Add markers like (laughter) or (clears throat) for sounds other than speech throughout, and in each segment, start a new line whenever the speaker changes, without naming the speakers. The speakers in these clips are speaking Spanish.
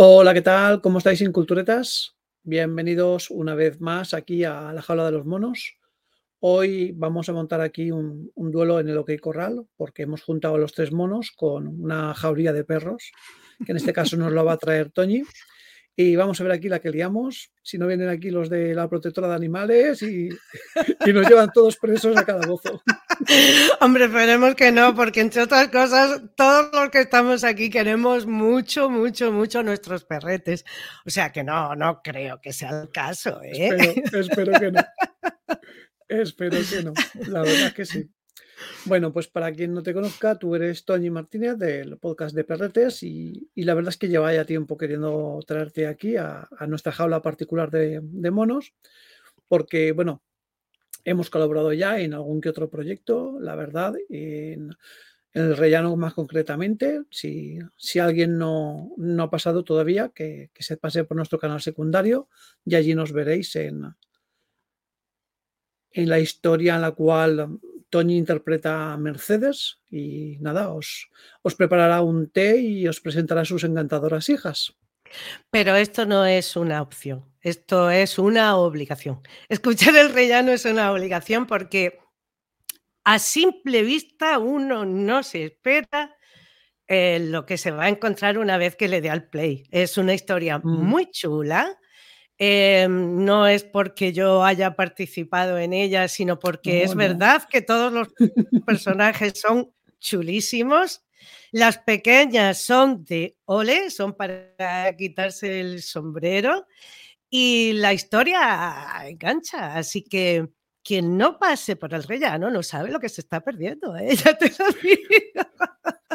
Hola, ¿qué tal? ¿Cómo estáis, Inculturetas? Bienvenidos una vez más aquí a la jaula de los monos. Hoy vamos a montar aquí un, duelo en el OK Corral porque hemos juntado a los tres monos con una jauría de perros, que en este caso nos lo va a traer Toñi. Y vamos a ver aquí la que liamos. Si no vienen aquí los de la protectora de animales y, y nos llevan todos presos a cada bozo. (laughs)
Hombre, esperemos que no, porque entre otras cosas, todos los que estamos aquí queremos mucho, mucho, mucho nuestros perretes. O sea que no, no creo que sea el caso. ¿eh?
Espero, (laughs) espero que no. Espero que no. La verdad es que sí. Bueno, pues para quien no te conozca, tú eres Toñi Martínez del podcast de Perretes y, y la verdad es que lleva ya tiempo queriendo traerte aquí a, a nuestra jaula particular de, de, monos, porque, bueno, hemos colaborado ya en algún que otro proyecto, la verdad, en, el rellano más concretamente. Si, si alguien no, no, ha pasado todavía, que, que se pase por nuestro canal secundario y allí nos veréis en, en la historia en la cual Toñi interpreta a Mercedes y nada, os, os preparará un té y os presentará a sus encantadoras hijas.
Pero esto no es una opción, esto es una obligación. (laughs) Escuchar el rellano es una obligación porque a simple vista uno no se espera eh, lo que se va a encontrar una vez que le dé al play. Es una historia mm. muy chula eh, no es porque yo haya participado en ella, sino porque no, es no. verdad que todos los (laughs) personajes son chulísimos. Las pequeñas son de ole, son para quitarse el sombrero y la historia engancha. Así que quien no pase por el rellano no sabe lo que se está perdiendo. ¿eh? (laughs) Ya te lo digo.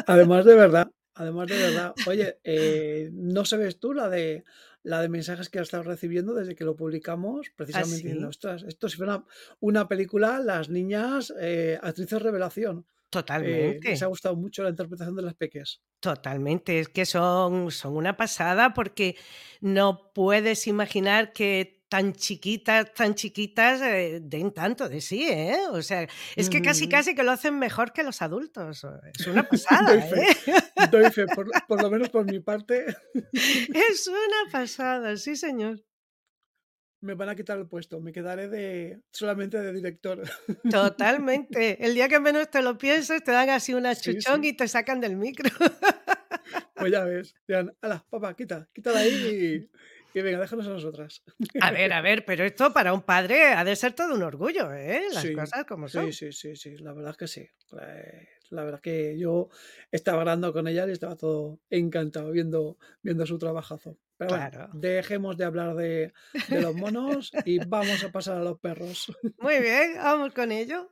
Además de verdad, además de verdad. Oye, eh, ¿no sabes tú la de la de mensajes que has estado recibiendo desde que lo publicamos,
¿Ah,
precisamente
sí?
diciendo, ostras, esto si fuera una película, las niñas, eh, actrices revelación.
Totalmente.
Eh, les ha gustado mucho la interpretación de las peques.
Totalmente, es que son, son una pasada porque no puedes imaginar que tan chiquitas, tan chiquitas, eh, den tanto de sí, ¿eh? O sea, es que casi, casi que lo hacen mejor que los adultos. Es una (laughs) pasada,
doy fe,
¿eh?
doy fe por, por, lo menos por mi parte. (laughs)
es una pasada, sí, señor.
Me van a quitar el puesto, me quedaré de solamente de director. (laughs)
Totalmente. El día que menos te lo pienses, te dan así una chuchón sí, y te sacan del micro.
Pues ya ves, dirán, ala, papá, quita, quítala ahí y y venga, déjanos a nosotras.
A ver, a ver, pero esto para un padre ha de ser todo un orgullo, ¿eh? Las
sí,
cosas como son.
Sí, sí, sí, sí, la verdad es que sí. La, la verdad es que yo estaba hablando con ella y estaba todo encantado viendo, viendo su trabajazo. Pero
claro.
bueno, dejemos de hablar de, de los monos y vamos a pasar a los perros. (laughs)
Muy bien, vamos con ello.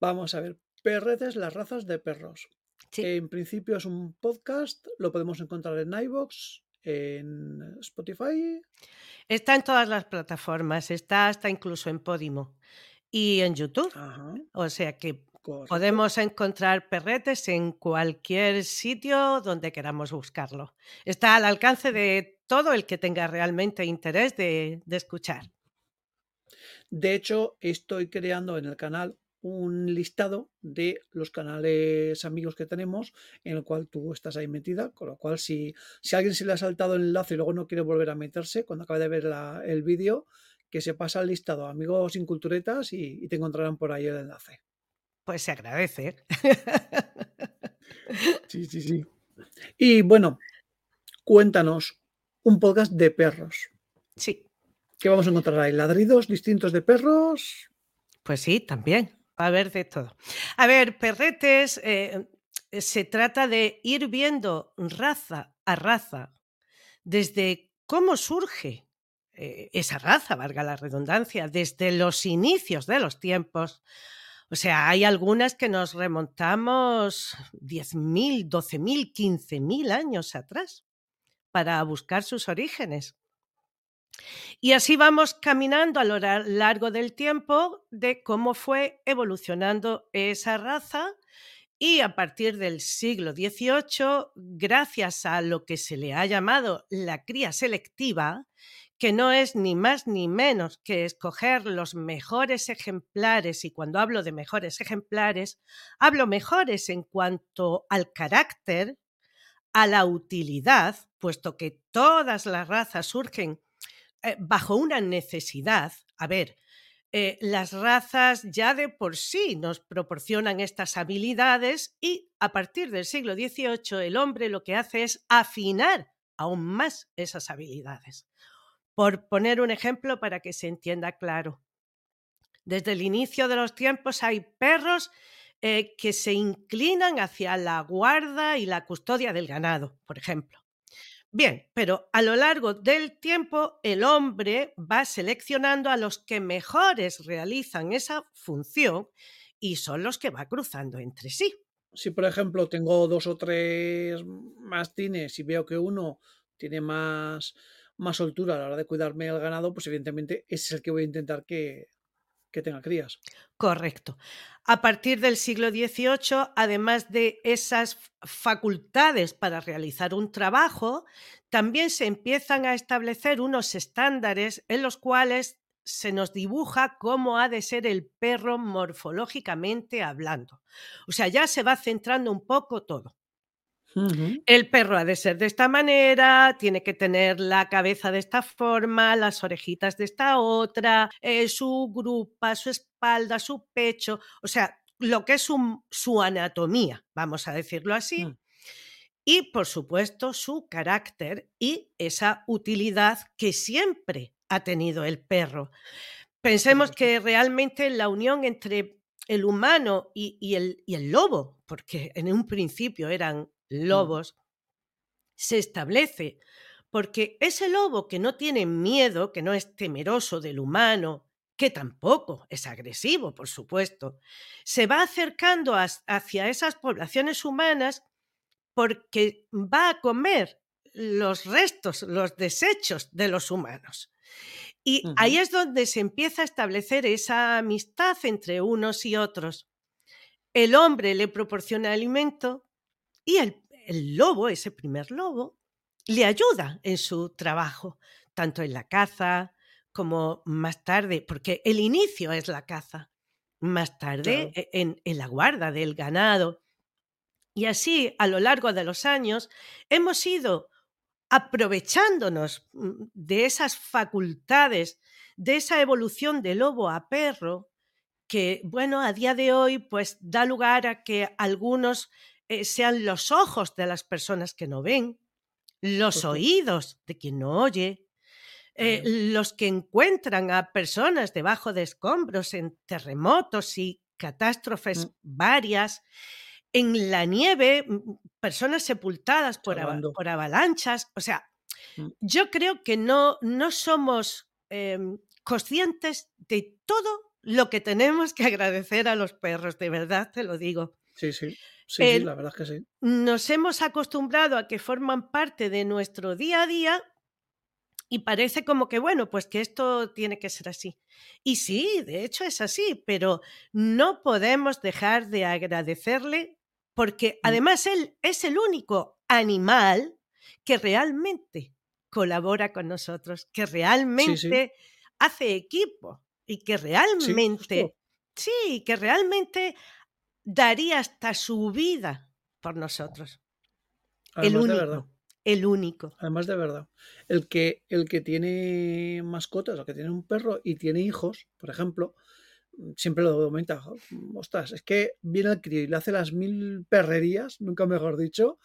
Vamos a ver, perretes, las razas de perros.
Sí.
En principio es un podcast, lo podemos encontrar en iVoox, en Spotify.
Está en todas las plataformas, está hasta incluso en Podimo y en YouTube.
Ajá.
O sea que Correcto. podemos encontrar perretes en cualquier sitio donde queramos buscarlo. Está al alcance de todo el que tenga realmente interés de, de escuchar.
De hecho, estoy creando en el canal un listado de los canales amigos que tenemos en el cual tú estás ahí metida, con lo cual si, si a alguien se le ha saltado el enlace y luego no quiere volver a meterse, cuando acabe de ver la, el vídeo, que se pasa al listado amigos sin culturetas y, y, te encontrarán por ahí el enlace.
Pues se agradece.
Sí, sí, sí. Y bueno, cuéntanos un podcast de perros.
Sí.
¿Qué vamos a encontrar ahí? ¿Ladridos distintos de perros?
Pues sí, también. A ver de todo. A ver, perretes, eh, se trata de ir viendo raza a raza, desde cómo surge eh, esa raza, valga la redundancia, desde los inicios de los tiempos. O sea, hay algunas que nos remontamos 10.000, 12.000, 15.000 años atrás para buscar sus orígenes. Y así vamos caminando a lo largo del tiempo de cómo fue evolucionando esa raza y a partir del siglo XVIII, gracias a lo que se le ha llamado la cría selectiva, que no es ni más ni menos que escoger los mejores ejemplares, y cuando hablo de mejores ejemplares, hablo mejores en cuanto al carácter, a la utilidad, puesto que todas las razas surgen eh, bajo una necesidad. A ver, eh, las razas ya de por sí nos proporcionan estas habilidades y a partir del siglo XVIII el hombre lo que hace es afinar aún más esas habilidades. Por poner un ejemplo para que se entienda claro. Desde el inicio de los tiempos hay perros eh, que se inclinan hacia la guarda y la custodia del ganado, por ejemplo. Bien, pero a lo largo del tiempo el hombre va seleccionando a los que mejores realizan esa función y son los que va cruzando entre sí.
Si, por ejemplo, tengo dos o tres mastines y veo que uno tiene más, más soltura a la hora de cuidarme el ganado, pues evidentemente ese es el que voy a intentar que, que tenga crías.
Correcto. A partir del siglo XVIII, además de esas facultades para realizar un trabajo, también se empiezan a establecer unos estándares en los cuales se nos dibuja cómo ha de ser el perro morfológicamente hablando. O sea, ya se va centrando un poco todo. El perro ha de ser de esta manera, tiene que tener la cabeza de esta forma, las orejitas de esta otra, eh, su grupa, su espalda, su pecho, o sea, lo que es su anatomía, vamos a decirlo así. Mm. Y, por supuesto, su carácter y esa utilidad que siempre ha tenido el perro. Pensemos que realmente la unión entre el humano y, el, y el lobo, porque en un principio eran. Lobos, se establece porque ese lobo que no tiene miedo, que no es temeroso del humano, que tampoco es agresivo, por supuesto, se va acercando hacia esas poblaciones humanas porque va a comer los restos, los desechos de los humanos. Y ahí es donde se empieza a establecer esa amistad entre unos y otros. El hombre le proporciona alimento, y el, lobo, ese primer lobo, le ayuda en su trabajo, tanto en la caza como más tarde, porque el inicio es la caza, más tarde e, en, en, la guarda del ganado. Y así, a lo largo de los años, hemos ido aprovechándonos mm, de esas facultades, de esa evolución de lobo a perro, que, bueno, a día de hoy, pues da lugar a que algunos eh, sean los ojos de las personas que no ven, los oídos de quien no oye, eh, los que encuentran a personas debajo de escombros en terremotos y catástrofes mm. varias, en la nieve, personas sepultadas por, por avalanchas. O sea, mm. yo creo que no, no somos em, conscientes de todo lo que tenemos que (laughs) agradecer a los perros, de verdad te lo digo.
Sí, sí. Sí, la verdad es que sí.
Nos hemos acostumbrado a que forman parte de nuestro día a día y parece como que, bueno, pues que esto tiene que ser así. Y sí, de hecho es así, pero no podemos dejar de agradecerle porque mm. además él es el único animal que realmente colabora con nosotros, que realmente hace equipo y que realmente, sí, que realmente daría hasta su vida por nosotros. el único. El único.
Además de verdad. El que, el que tiene mascotas, o que tiene un perro y tiene hijos, por ejemplo, siempre lo comenta, ostras, es que viene el crío y le hace las mil perrerías, nunca mejor dicho,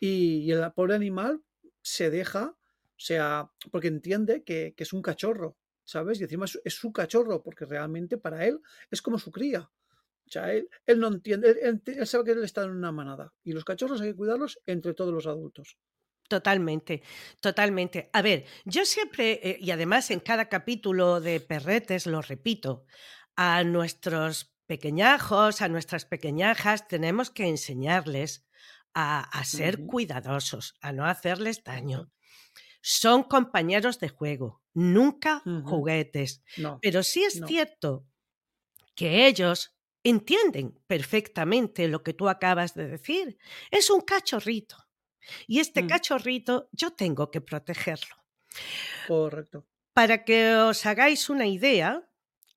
y, el pobre animal se deja, o sea, porque entiende que, es un cachorro, ¿sabes? Y encima es, su cachorro, porque realmente para él es como su cría. O sea, él, no entiende, él, sabe que él está en una manada y los cachorros hay que cuidarlos entre todos los adultos.
Totalmente, totalmente. A ver, yo siempre, eh, y además en cada capítulo de Perretes lo repito, a nuestros pequeñajos, a nuestras pequeñajas, tenemos que enseñarles a, ser cuidadosos, a no hacerles daño. Son compañeros de juego, nunca juguetes. Pero sí es cierto que ellos entienden perfectamente lo que tú acabas de decir. Es un cachorrito. Y este mm. cachorrito yo tengo que protegerlo.
Correcto.
Para que os hagáis una idea,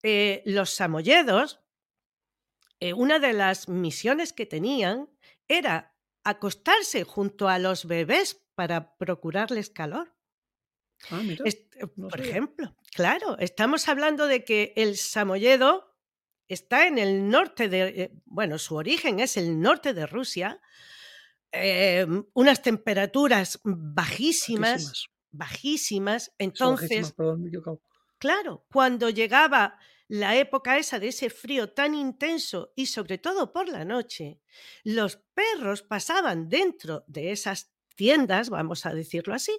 eh, los samoyedos, eh, una de las misiones que tenían era acostarse junto a los bebés para procurarles calor.
Ah, mira, no
por
sabía.
ejemplo, claro, estamos hablando de que el samoyedo está en el norte de, eh, bueno, su origen es el norte de Rusia, eh, unas temperaturas bajísimas,
Bajísimas.
bajísimas. Entonces,
bajísimas.
Claro, cuando llegaba la época esa de ese frío tan intenso y sobre todo por la noche, los perros pasaban dentro de esas tiendas, vamos a decirlo así,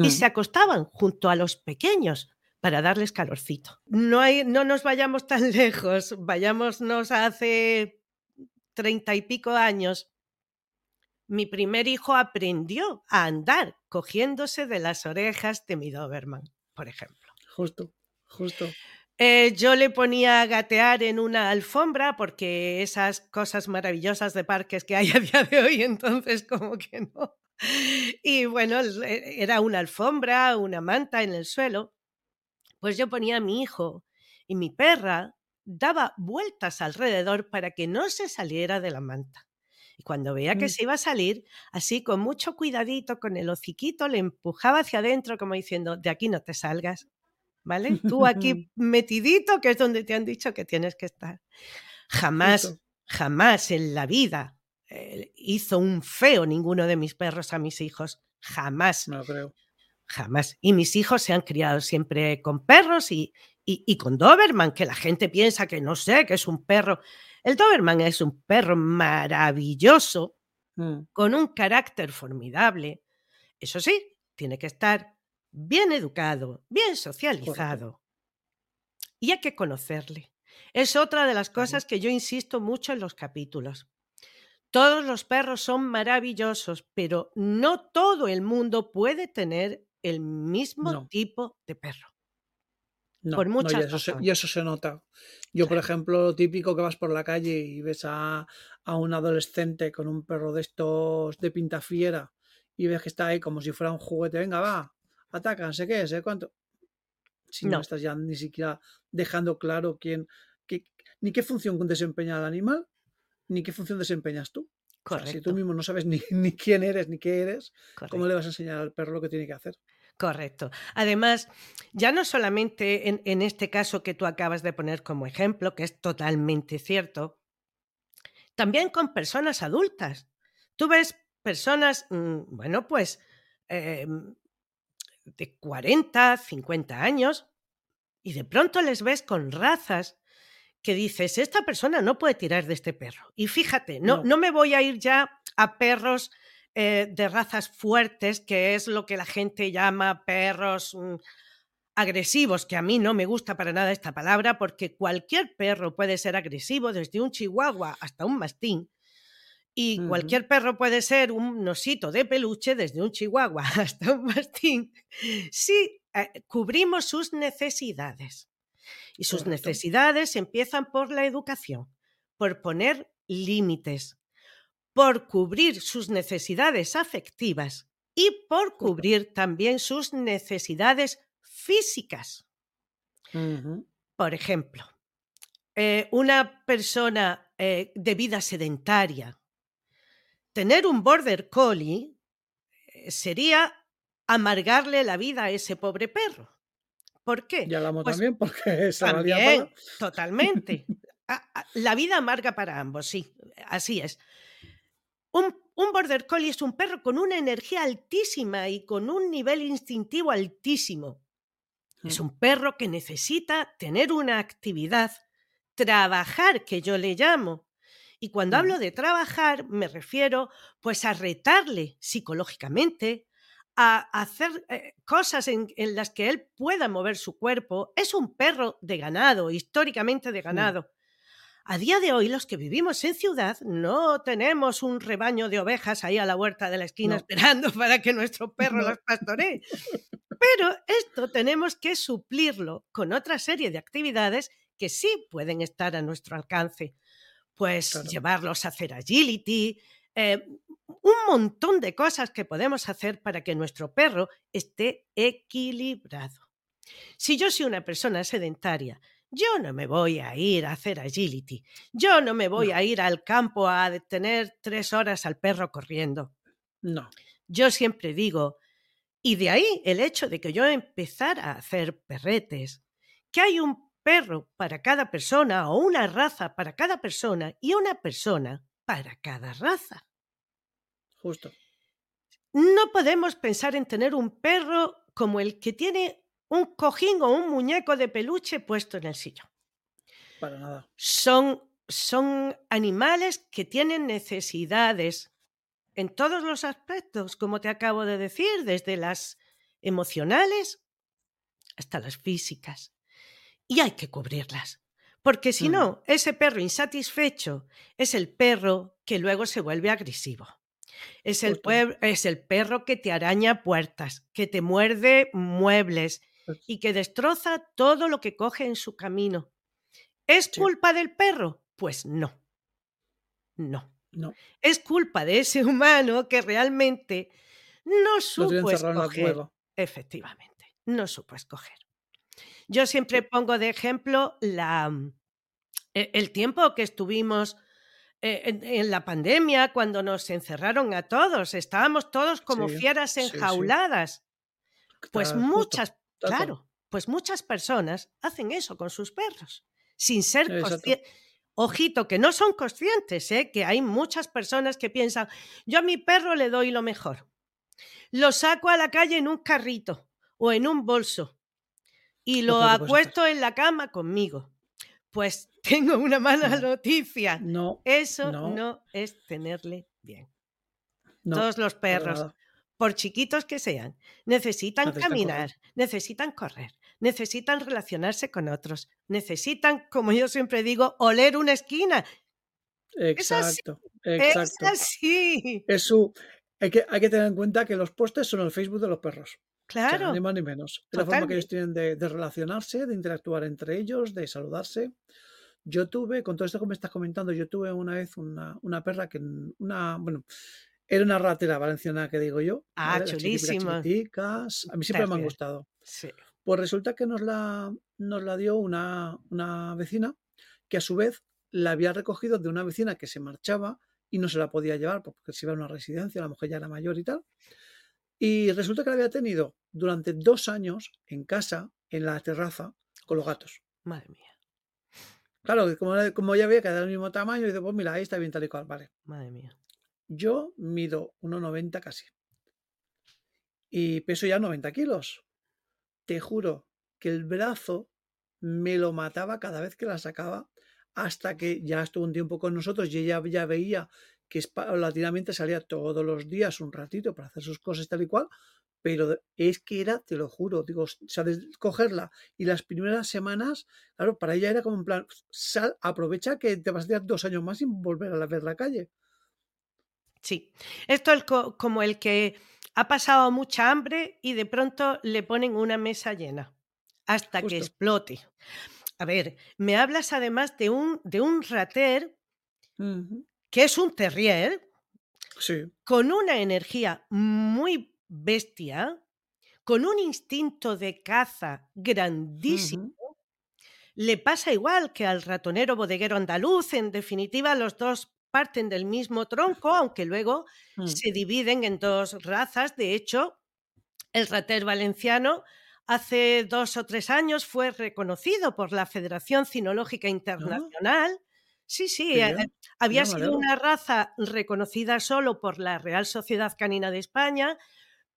y
Mm.
se acostaban junto a los pequeños para darles calorcito. No, hay, no nos vayamos tan (laughs) lejos, vayámonos hace treinta y pico años. Mi primer hijo aprendió a andar cogiéndose de las orejas de mi Doberman, por ejemplo.
Justo, justo.
Eh, yo le ponía a gatear en una alfombra porque esas cosas maravillosas de parques que hay (laughs) a día de hoy, entonces como que no. Y bueno, era una alfombra, una manta en el suelo. Pues yo ponía a mi hijo y mi perra daba vueltas alrededor para que no se saliera de la manta. Y cuando veía que
Mm.
se iba a salir, así con mucho cuidadito, con el hociquito, le empujaba hacia adentro como diciendo, de aquí no te salgas, ¿vale? Tú aquí (laughs) metidito, que es donde te han dicho que tienes que estar. Jamás, jamás en la vida eh, hizo un feo ninguno de mis perros a mis hijos. Jamás,
lo creo.
Jamás. Y mis hijos se han criado siempre con perros y, y, y con Doberman, que la gente piensa que no sé, que es un perro. El Doberman es un perro maravilloso,
Mm.
con un carácter formidable. Eso sí, tiene que estar bien educado, bien socializado. Y hay que conocerle. Es otra de las cosas que yo insisto mucho en los capítulos. Todos los perros son maravillosos, pero no todo el mundo puede tener el mismo
No.
tipo de perro.
No,
Por
no, y
muchas
eso, se,
razones.
y eso se nota. Yo, por ejemplo, lo típico que vas por la calle y ves a, a un adolescente con un perro de estos de pinta fiera y ves que está ahí como si fuera un juguete, venga, va, ataca, no sé qué, sé cuánto. Si no,
No.
estás ya ni siquiera dejando claro quién, qué- ni qué función desempeña el animal, ni qué función desempeñas tú. O sea, si tú
Correcto,
mismo no sabes ni, (laughs) ni quién eres ni qué eres, ¿cómo
correcto.
le vas a enseñar al perro lo que tiene que hacer?
Correcto. Además, ya no solamente en, en este caso que tú acabas de poner como ejemplo, que es totalmente cierto, también con personas adultas. Tú ves personas, mm, bueno, pues eh, de 40, 50 años, y de pronto les ves con razas que dices, esta persona no puede tirar de este perro. Y fíjate, no,
No.
no me voy a ir ya a perros eh, de razas fuertes, que es lo que la gente llama perros mm, agresivos, que a mí no me gusta para nada esta palabra, porque cualquier perro puede ser agresivo, desde un chihuahua hasta un mastín. Y cualquier perro puede ser un osito de peluche, desde un chihuahua (laughs) hasta un mastín, si eh, cubrimos sus necesidades. Y sus
Correcto.
necesidades empiezan por la educación, por poner límites, por cubrir sus necesidades afectivas y por cubrir también sus necesidades físicas. Por ejemplo, eh, una persona eh, de vida sedentaria, tener un border collie eh, sería amargarle la vida a ese pobre perro. ¿Por qué?
Y al amo
Pues
también, (laughs) porque lía
también, totalmente. (laughs) La vida amarga para ambos, sí, así es. Un, un border collie es un perro con una energía altísima y con un nivel instintivo altísimo. Es
Mm.
un perro que necesita tener una actividad, trabajar, que yo le llamo. Y cuando
Mm.
hablo de trabajar, me refiero pues a retarle psicológicamente, a hacer eh, cosas en, en las que él pueda mover su cuerpo. Es un perro de ganado, históricamente de
Mm.
ganado. A día de hoy, los que vivimos en ciudad no tenemos un rebaño de ovejas ahí a la huerta de la esquina
No.
esperando (laughs) para que nuestro perro
No.
las pastoree. (laughs) Pero esto tenemos que suplirlo con otra serie de actividades que sí pueden estar a nuestro alcance. Pues
Claro.
llevarlos a hacer agility, eh, un montón de cosas que podemos hacer para que nuestro perro esté equilibrado. Si yo soy una persona sedentaria Yo no me voy a ir a hacer agility. Yo no me voy
No.
a ir al campo a tener tres horas al perro corriendo.
No.
Yo siempre digo, y de ahí el hecho de que yo empezara a hacer perretes, que hay un perro para cada persona o una raza para cada persona y una persona para cada raza.
Justo.
No podemos pensar en tener un perro como el que tiene un cojín o un muñeco de peluche puesto en el sillón.
Para nada.
Son, son animales que tienen necesidades en todos los aspectos, como te acabo de decir, desde las emocionales hasta las físicas. Y hay que cubrirlas. Porque si
Mm.
no, ese perro insatisfecho es el perro que luego se vuelve agresivo. Es el, es el perro que te araña puertas, que te muerde muebles y que destroza todo lo que coge en su camino. ¿Es
Sí.
culpa del perro? Pues no. No.
No.
Es culpa de ese (laughs) humano que realmente no supo escoger. Efectivamente, no supo escoger. Yo siempre pongo de ejemplo la, e- el tiempo que estuvimos eh, en, en la pandemia, cuando nos encerraron a todos. Estábamos todos como
Sí,
fieras
sí, sí.
enjauladas. Pues
justo,
muchas,
cual.
Claro, pues muchas personas hacen eso con sus perros, sin ser conscientes. Ojito, que no son conscientes, ¿eh? que hay muchas personas que piensan, yo a mi perro le doy lo mejor. Lo saco a la calle en un carrito o en un bolso y
Lo hacer.
acuesto en la cama conmigo. Pues (laughs) tengo una mala
No.
noticia.
No,
Eso
no.
no es tenerle bien.
no.
Todos los perros. Por chiquitos que sean, necesitan,
Necesitan
caminar,
correr.
necesitan correr, necesitan relacionarse con otros, necesitan, como yo siempre digo, oler una esquina. Es así,
Exacto,
es
exacto.
así.
Es su. Hay que, hay que tener en cuenta que los postes son el Facebook de los perros. O sea,
Claro,
ni más ni menos. Es la forma que ellos tienen de, de relacionarse, de interactuar entre ellos, de saludarse. Yo tuve, con todo esto que me estás comentando, yo tuve una vez una, una perra que, una, bueno, era una ratera valenciana que digo yo,
Ah,
chiquiticas, a mí siempre me han gustado.
Sí.
Pues resulta que nos la, nos la dio una, una vecina que a su vez la había recogido de una vecina que se marchaba y no se la podía llevar porque se iba a una residencia, la mujer ya era mayor y tal. Y resulta que la había tenido durante dos años en casa, en la terraza, con los gatos.
Madre mía,
Claro, como, como ya veía que era del mismo tamaño, y dice, pues mira, ahí está bien tal y cual, vale.
madre mía.
Yo mido 1,90 casi y peso ya 90 kilos. Te juro que el brazo me lo mataba cada vez que la sacaba hasta que ya estuvo un tiempo con nosotros y ella ya veía que paulatinamente salía todos los días un ratito para hacer sus cosas tal y cual, pero es que era, te lo juro, digo, o cogerla y las primeras semanas, claro, para ella era como en plan, sal, aprovecha que te vas a tirar dos años más sin volver a ver la calle.
Sí. Esto es co- como el que ha pasado mucha hambre y de pronto le ponen una mesa llena hasta que explote. A ver, me hablas además de un, de un rater que es un terrier
Sí,
con una energía muy bestia, con un instinto de caza grandísimo. Le pasa igual que al ratonero bodeguero andaluz, en definitiva los dos parten del mismo tronco, aunque luego
Mm.
se dividen en dos razas. De hecho, el rater valenciano hace dos o tres años fue reconocido por la Federación Cinológica Internacional. Sí, sí, eh, había sido una raza reconocida solo por la Real Sociedad Canina de España,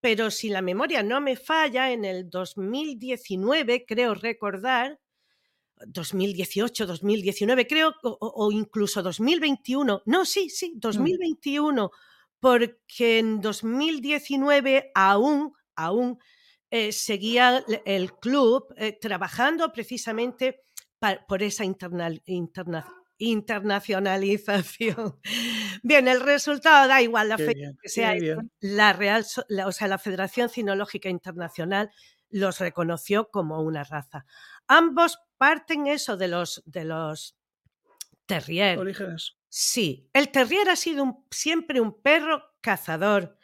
pero si la memoria no me falla, en el 2019, creo recordar, 2018, 2019, creo, o, incluso 2021, no, sí, sí,
Mm.
2021, porque en 2019 aún, aún eh, seguía el club eh, trabajando precisamente por esa internal- interna- internacionalización. (laughs) Bien, el resultado da igual la
bien,
que sea, la Real, la- o sea, la Federación Cinológica Internacional los reconoció como una raza. Ambos parten eso de los de los terrier.
Orígenes.
Sí, el terrier ha sido un- siempre un perro cazador.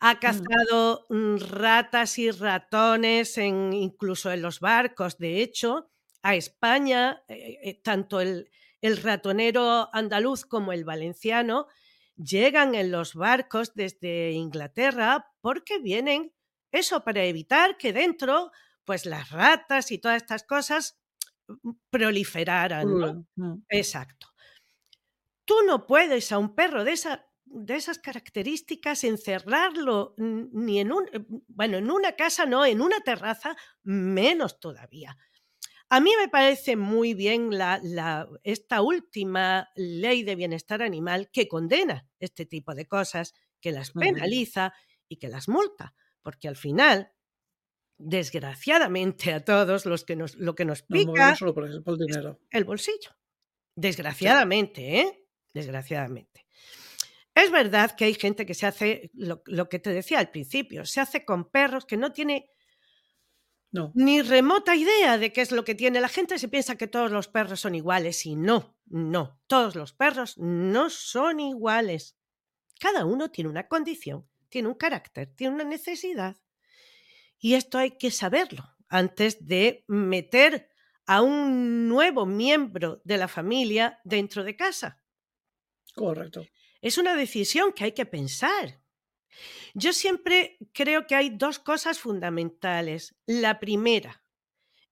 Ha
Mm.
cazado mm, ratas y ratones en, incluso en los barcos. De hecho, a España, eh, eh, tanto el, el ratonero andaluz como el valenciano llegan en los barcos desde Inglaterra porque vienen eso para evitar que dentro pues las ratas y todas estas cosas mm, proliferaran. ¿no?
Mm.
Exacto. Tú no puedes a un perro de, esa, de esas características encerrarlo ni en un, eh, bueno, en una casa, no, en una terraza, menos todavía. A mí me parece muy bien la, la- esta última ley de bienestar animal que condena este tipo de cosas, que las penaliza y que las multa, porque al final, desgraciadamente a todos los que nos, lo que nos pica
solo por, por el dinero.
el bolsillo. Desgraciadamente, ¿eh? Desgraciadamente. Es verdad que hay gente que se hace, lo, lo que te decía al principio, se hace con perros que no tiene
No,
ni remota idea de qué es lo que tiene. La gente se piensa que todos los perros son iguales y no, no, todos los perros no son iguales. Cada uno tiene una condición, tiene un carácter, tiene una necesidad. Y esto hay que saberlo antes de meter a un nuevo miembro de la familia dentro de casa.
correcto.
Es una decisión que hay que pensar. Yo siempre creo que hay dos cosas fundamentales. La primera,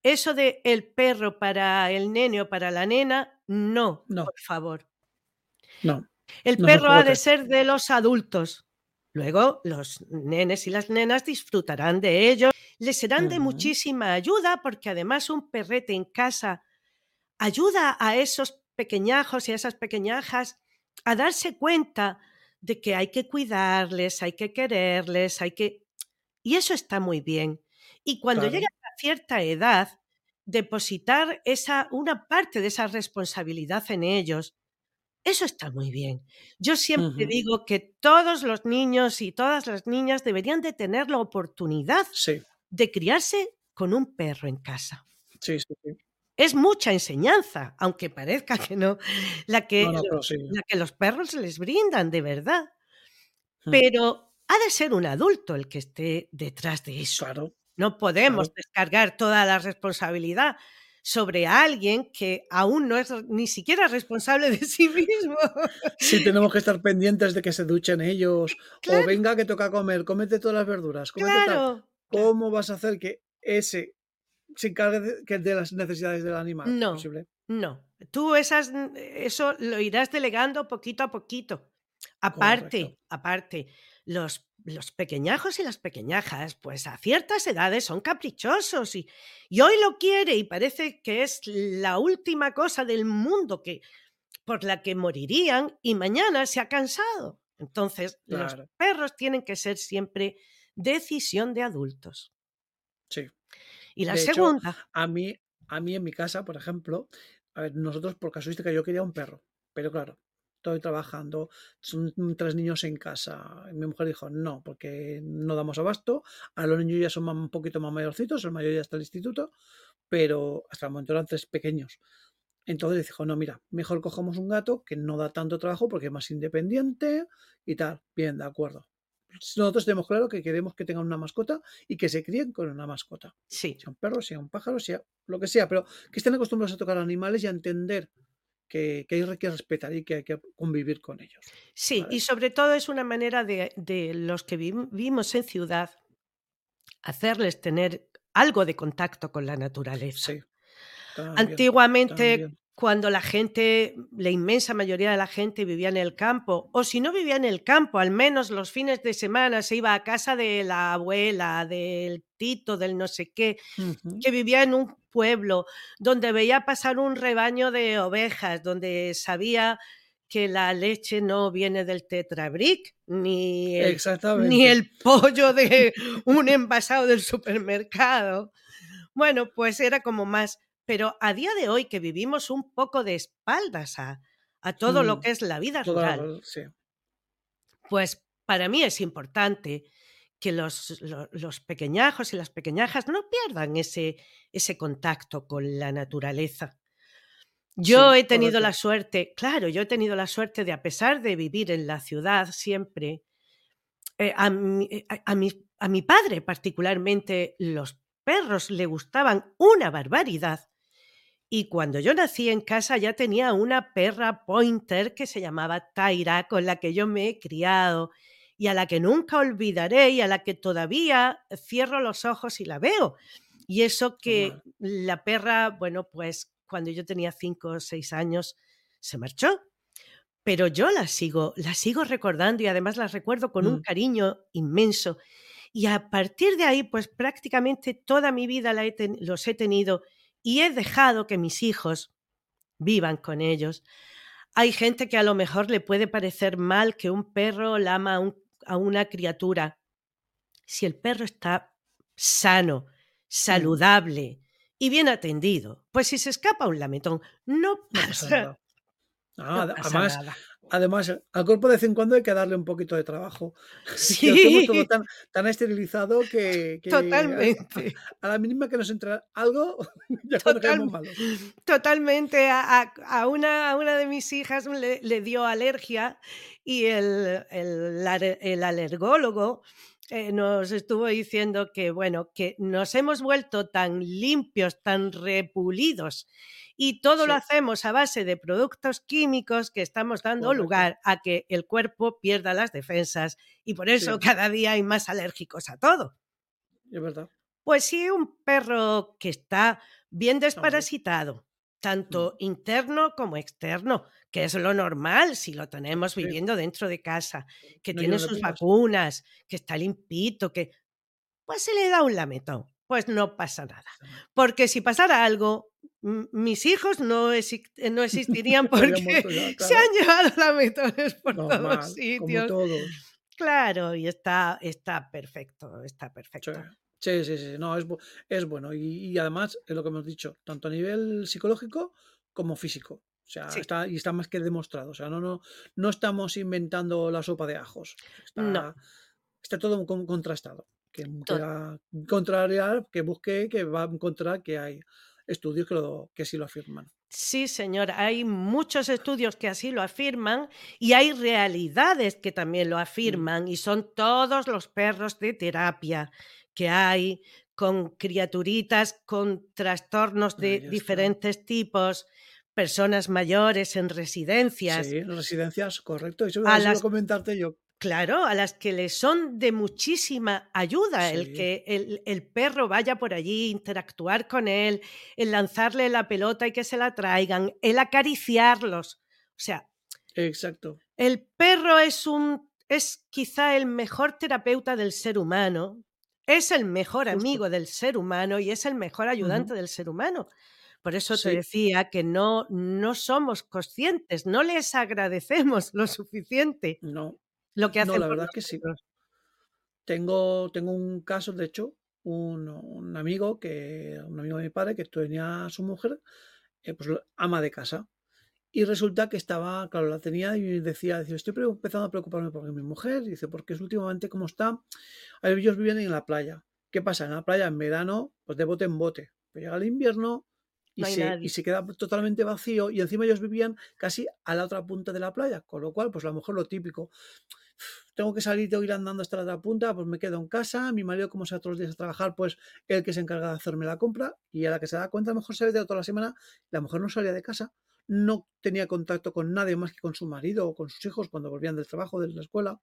eso de el perro para el nene o para la nena, no,
No.
por favor.
No,
El
No
perro ha de ser de los adultos. Luego los nenes y las nenas disfrutarán de ello. Les serán de muchísima ayuda porque además un perrete en casa ayuda a esos pequeñajos y a esas pequeñajas a darse cuenta de que hay que cuidarles, hay que quererles, hay que... Y eso está muy bien. Y cuando
Claro.
llegan a cierta edad, depositar esa, una parte de esa responsabilidad en ellos, eso está muy bien. Yo siempre digo que todos los niños y todas las niñas deberían de tener la oportunidad
sí,
de criarse con un perro en casa.
sí, sí. sí.
Es mucha enseñanza, aunque parezca que no, la que,
No, no,
lo-
pero sí.
la que los perros les brindan de verdad.
Mm.
Pero ha de ser un adulto el que esté detrás de eso.
Claro,
No podemos
claro.
descargar toda la responsabilidad sobre alguien que aún no es ni siquiera responsable de sí mismo.
Sí, (laughs) tenemos que estar pendientes de que se duchen ellos. O venga, que toca comer, cómete todas las verduras, tal.
Claro.
¿Cómo vas a hacer que ese se encargue de, de las necesidades del animal?
No.
Posible.
No, tú esas, eso lo irás delegando poquito a poquito. Aparte,
Correcto.
aparte, los, los pequeñajos y las pequeñajas, pues a ciertas edades son caprichosos y, y hoy lo quiere y parece que es la última cosa del mundo que, por la que morirían y mañana se ha cansado. Entonces, los perros tienen que ser siempre decisión de adultos.
Sí.
Y la
De hecho,
segunda,
A mí, a mí en mi casa, por ejemplo, a ver, nosotros por casuística yo quería un perro, pero claro, estoy trabajando, son tres niños en casa. y mi mujer dijo, no, porque no damos abasto. A los niños ya son un poquito más mayorcitos, el mayor ya está en el instituto, pero hasta el momento eran tres pequeños. Entonces dijo, no, mira, mejor cojamos un gato que no da tanto trabajo porque es más independiente y tal. Bien, de acuerdo. Nosotros tenemos claro que queremos que tengan una mascota y que se críen con una mascota
sí,
sea un perro, sea un pájaro, sea lo que sea, pero que estén acostumbrados a tocar animales y a entender que, que hay que respetar y que hay que convivir con ellos.
Sí,
¿vale?
y sobre todo es una manera de, de los que viv- vivimos en ciudad hacerles tener algo de contacto con la naturaleza.
Sí. También,
Antiguamente,
también.
Cuando la gente, la inmensa mayoría de la gente vivía en el campo, o si no vivía en el campo, al menos los fines de semana se iba a casa de la abuela, del tito, del no sé qué, que vivía en un pueblo donde veía pasar un rebaño de ovejas, donde sabía que la leche no viene del tetrabric, ni el, ni el pollo (laughs) de un envasado del supermercado. Bueno, pues era como más, pero a día de hoy que vivimos un poco de espaldas a, a todo lo
Mm,
que es la vida
la
rural,
sí.
pues para mí es importante que los, lo- los pequeñajos y las pequeñajas no pierdan ese, ese contacto con la naturaleza. Yo
Sí,
he tenido la suerte, claro, yo he tenido la suerte de, a pesar de vivir en la ciudad siempre, eh, a, mi, eh, a- a mi- a mi padre particularmente los perros le gustaban una barbaridad Y cuando yo nací en casa ya tenía una perra pointer que se llamaba Taira, con la que yo me he criado y a la que nunca olvidaré y a la que todavía cierro los ojos y la veo. Y eso que la perra, bueno, pues cuando yo tenía cinco o seis años se marchó. Pero yo la sigo, la sigo recordando y además la recuerdo con un
Mm.
cariño inmenso. Y a partir de ahí, pues prácticamente toda mi vida la he los he tenido y he dejado que mis hijos vivan con ellos. Hay gente que a lo mejor le puede parecer mal que un perro lama a, un- a una criatura. Si el perro está sano, saludable y bien atendido, pues si se escapa un lametón, no
pasa nada. (laughs)
no
Ah, ade-
pasa
además,
nada.
Además, al cuerpo de vez en cuando hay que darle un poquito de trabajo. Tenemos (laughs) todo
Sí,
tan, tan esterilizado que,
totalmente.
a la mínima que nos entra algo, (laughs) ya
Total,
malos.
totalmente. A, a- una, a una de mis hijas le, le dio alergia y el, el, el alergólogo eh, nos estuvo diciendo que, bueno, que nos hemos vuelto tan limpios, tan repulidos y todo lo hacemos a base de productos químicos que estamos dando
correcto.
lugar a que el cuerpo pierda las defensas y por eso
Sí,
cada día hay más alérgicos a todo.
es verdad.
Pues sí, un perro que está bien desparasitado,
Mm.
tanto interno como externo, que es lo normal si lo tenemos viviendo dentro de casa, que
no
tiene sus vacunas, que está limpito, que pues se le da un lametón, pues no pasa nada. Porque si pasara algo, mis hijos no, eh, no existirían (laughs) porque se han llevado lametones por todos
Normal, como
sitios.
todos.
Claro, y está, está perfecto, está
Sí,
perfecto.
sí, sí, sí, no, es, es bueno. Y, y además, es lo que hemos dicho, tanto a nivel psicológico como físico. O sea,
Sí,
está, y está más que demostrado. O sea, no, no, no estamos inventando la sopa de ajos.
no.
Está, está todo con- contrastado. Que quiera contrariar, que busque, que va a encontrar que hay estudios que, lo, que sí lo afirman.
Sí, señor, hay muchos estudios que así lo afirman y hay realidades que también lo
Mm,
afirman y son todos los perros de terapia que hay con criaturitas con trastornos de diferentes tipos, personas mayores en residencias,
Sí, residencias, correcto. Eso,
a
eso iba a
las
comentarte yo.
Claro, a las que les son de muchísima ayuda el que el, el perro vaya por allí, interactuar con él, el lanzarle la pelota y que se la traigan, el acariciarlos. O sea,
exacto.
el perro es un es quizá el mejor terapeuta del ser humano, es el mejor
Justo.
amigo del ser humano y es el mejor ayudante del ser humano. Por eso te
Sí,
decía que no, no somos conscientes, no les agradecemos lo suficiente
no,
lo que
no,
hacen
la verdad es que sí. Tengo, tengo un caso, de hecho, un, un amigo que, un amigo de mi padre que tenía a su mujer, eh, pues ama de casa. Y resulta que estaba, claro, la tenía y decía, decía, estoy empezando a preocuparme por mi mujer. Dice, porque es últimamente como está. Ellos viven en la playa. ¿Qué pasa? En la playa en verano, pues de bote en bote. Pero llega el invierno y
No hay
se, y
nadie.
se queda totalmente vacío. Y encima ellos vivían casi a la otra punta de la playa. Con lo cual, pues a lo mejor lo típico. Tengo que salir, tengo que ir andando hasta la otra punta, pues me quedo en casa. Mi marido, como se va todos los días a trabajar, pues el que se encarga de hacerme la compra. Y a la que se da cuenta, a lo mejor se ve toda la semana, la mujer no salía de casa no tenía contacto con nadie más que con su marido o con sus hijos cuando volvían del trabajo, de la escuela,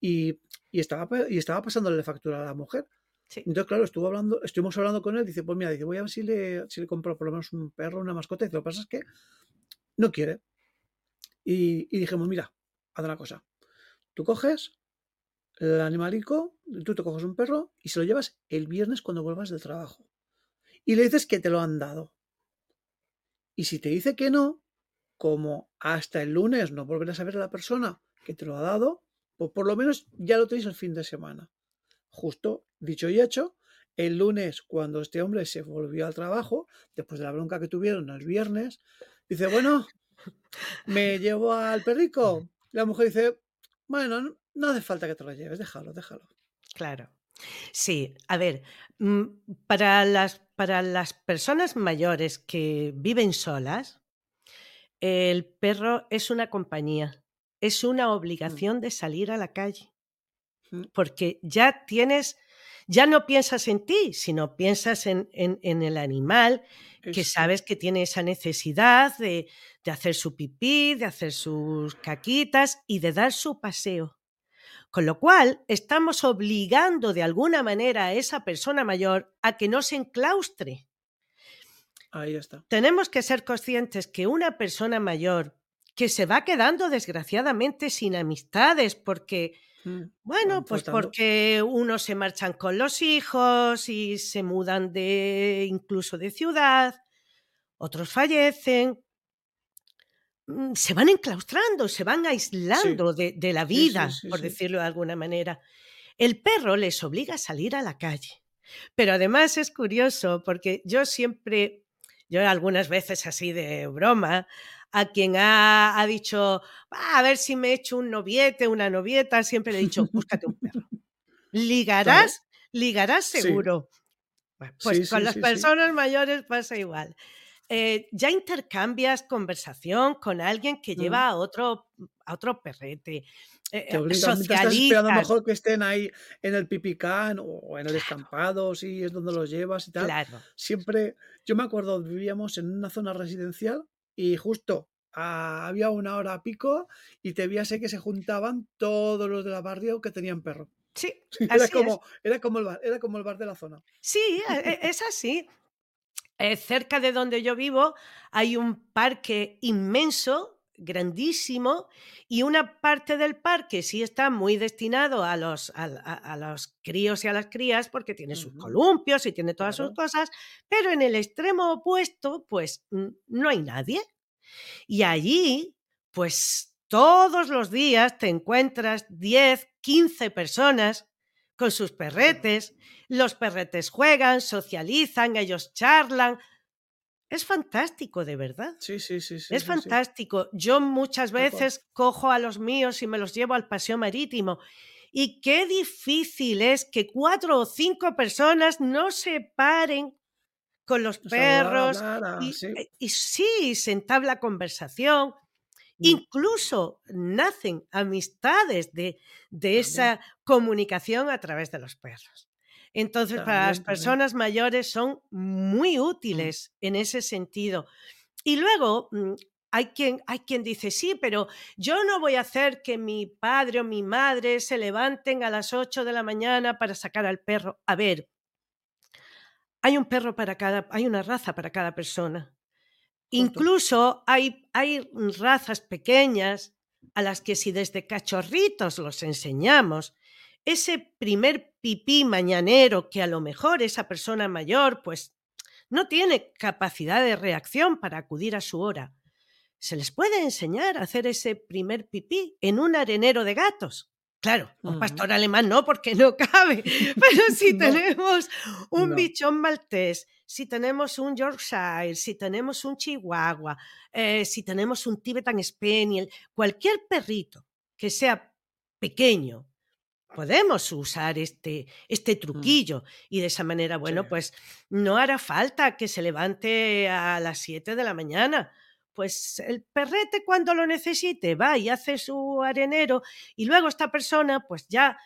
y, y estaba, y estaba pasándole factura a la mujer. Entonces, claro, estuvo hablando, estuvimos hablando con él, dice, pues mira, dice, voy a ver si le, si le compro por lo menos un perro, una mascota, y dice, lo que pasa es que no quiere. Y, y dijimos, mira, haz una cosa, tú coges el animalico, tú te coges un perro y se lo llevas el viernes cuando vuelvas del trabajo. Y le dices que te lo han dado. Y si te dice que no, como hasta el lunes no volverás a ver a la persona que te lo ha dado, pues por lo menos ya lo tenéis el fin de semana. Justo dicho y hecho, el lunes cuando este hombre se volvió al trabajo, después de la bronca que tuvieron el viernes, dice, bueno, me llevo al perrico. La mujer dice, bueno, no, hace falta que te lo lleves, déjalo, déjalo.
Claro. Sí, a ver, mm, para las, para las personas mayores que viven solas, el perro es una compañía, es una
Mm,
obligación de salir a la calle, porque ya tienes, Ya no piensas en ti, sino piensas en, en, en el animal que sabes que tiene esa necesidad de, de hacer su pipí, de hacer sus caquitas y de dar su paseo. Con lo cual, estamos obligando de alguna manera a esa persona mayor a que no se enclaustre.
Ahí está.
Tenemos que ser conscientes que una persona mayor que se va quedando desgraciadamente sin amistades porque,
Mm,
bueno,
van
pues porque unos se marchan con los hijos y se mudan de incluso de ciudad, otros fallecen, mm, se van enclaustrando, se van aislando de, de la
sí,
vida,
sí,
por decirlo de alguna manera. El perro les obliga a salir a la calle. Pero además es curioso porque yo siempre, yo algunas veces así de broma, a quien ha, ha dicho, "Ah, a ver si me echo un noviete, una novieta, siempre le he dicho, búscate un perro. Ligarás, ligarás seguro. Pues
Sí,
con
sí,
las personas mayores pasa igual. Eh, ya intercambias conversación con alguien que
Mm.
lleva a otro, a otro perrete. eh,
Te
eh,
obligan, mientras estás esperando
socializas.
mejor que estén ahí en el pipicán o en el descampado, si es donde los llevas y tal.
Claro.
Siempre, yo me acuerdo, vivíamos en una zona residencial y justo ah, había una hora a pico y te veíase que se juntaban todos los de la barrio que tenían perro. (laughs)
Sí,
Era
así es.
como, era como el bar, era como el bar de la zona.
Sí, e- e- es así. Eh, cerca de donde yo vivo hay un parque inmenso, grandísimo, y una parte del parque sí está muy destinado a los, a, a- a los críos y a las crías porque tiene sus columpios y tiene todas sus cosas, pero en el extremo opuesto, pues no hay nadie. Y allí, pues todos los días te encuentras 10, 15 personas con sus perretes. Los perretes juegan, socializan, ellos charlan. Es fantástico, de verdad.
Sí, sí, sí, sí,
Es
sí, sí.
fantástico. Yo muchas veces cojo a los míos y me los llevo al paseo marítimo. Y qué difícil es que cuatro o cinco personas no se paren con los perros
hablar, a-
y,
sí.
eh, y sí, se entabla conversación.
Mm,
Incluso nacen amistades de, de esa comunicación a través de los perros. Entonces, para las
también.
personas mayores son muy
Mm,
útiles en ese sentido. Y luego mm, hay quien, hay quien dice, sí, pero yo no voy a hacer que mi padre o mi madre se levanten a las 8 de la mañana para sacar al perro. A ver, hay un perro para cada, hay una raza para cada persona. Incluso hay, hay razas pequeñas a las que si desde cachorritos los enseñamos, ese primer pipí mañanero que a lo mejor esa persona mayor pues no tiene capacidad de reacción para acudir a su hora, se les puede enseñar a hacer ese primer pipí en un arenero de gatos. Claro, un pastor alemán no, porque no cabe, (laughs) pero (laughs) si
No,
tenemos un
no.
bichón maltés, si tenemos un Yorkshire, si tenemos un Chihuahua, eh, si tenemos un Tibetan Spaniel, cualquier perrito que sea pequeño, podemos usar este, este
Mm,
truquillo y de esa manera, bueno,
Sí.
pues no hará falta que se levante a las 7 de la mañana. Pues el perrete cuando lo necesite va y hace su arenero y luego esta persona pues ya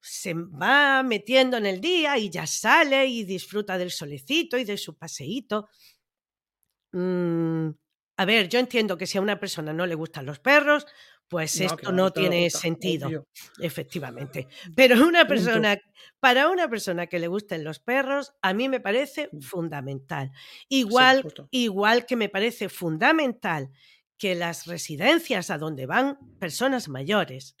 se va metiendo en el día y ya sale y disfruta del solecito y de su paseíto. Mm, a ver, yo entiendo que si a una persona no le gustan los perros, pues
No,
esto
no,
tiene
gusta,
sentido,
obvio.
efectivamente. Pero una persona, para una persona que le gusten los perros, a mí me parece
Mm,
fundamental. Igual, igual que me parece fundamental que las residencias a donde van personas mayores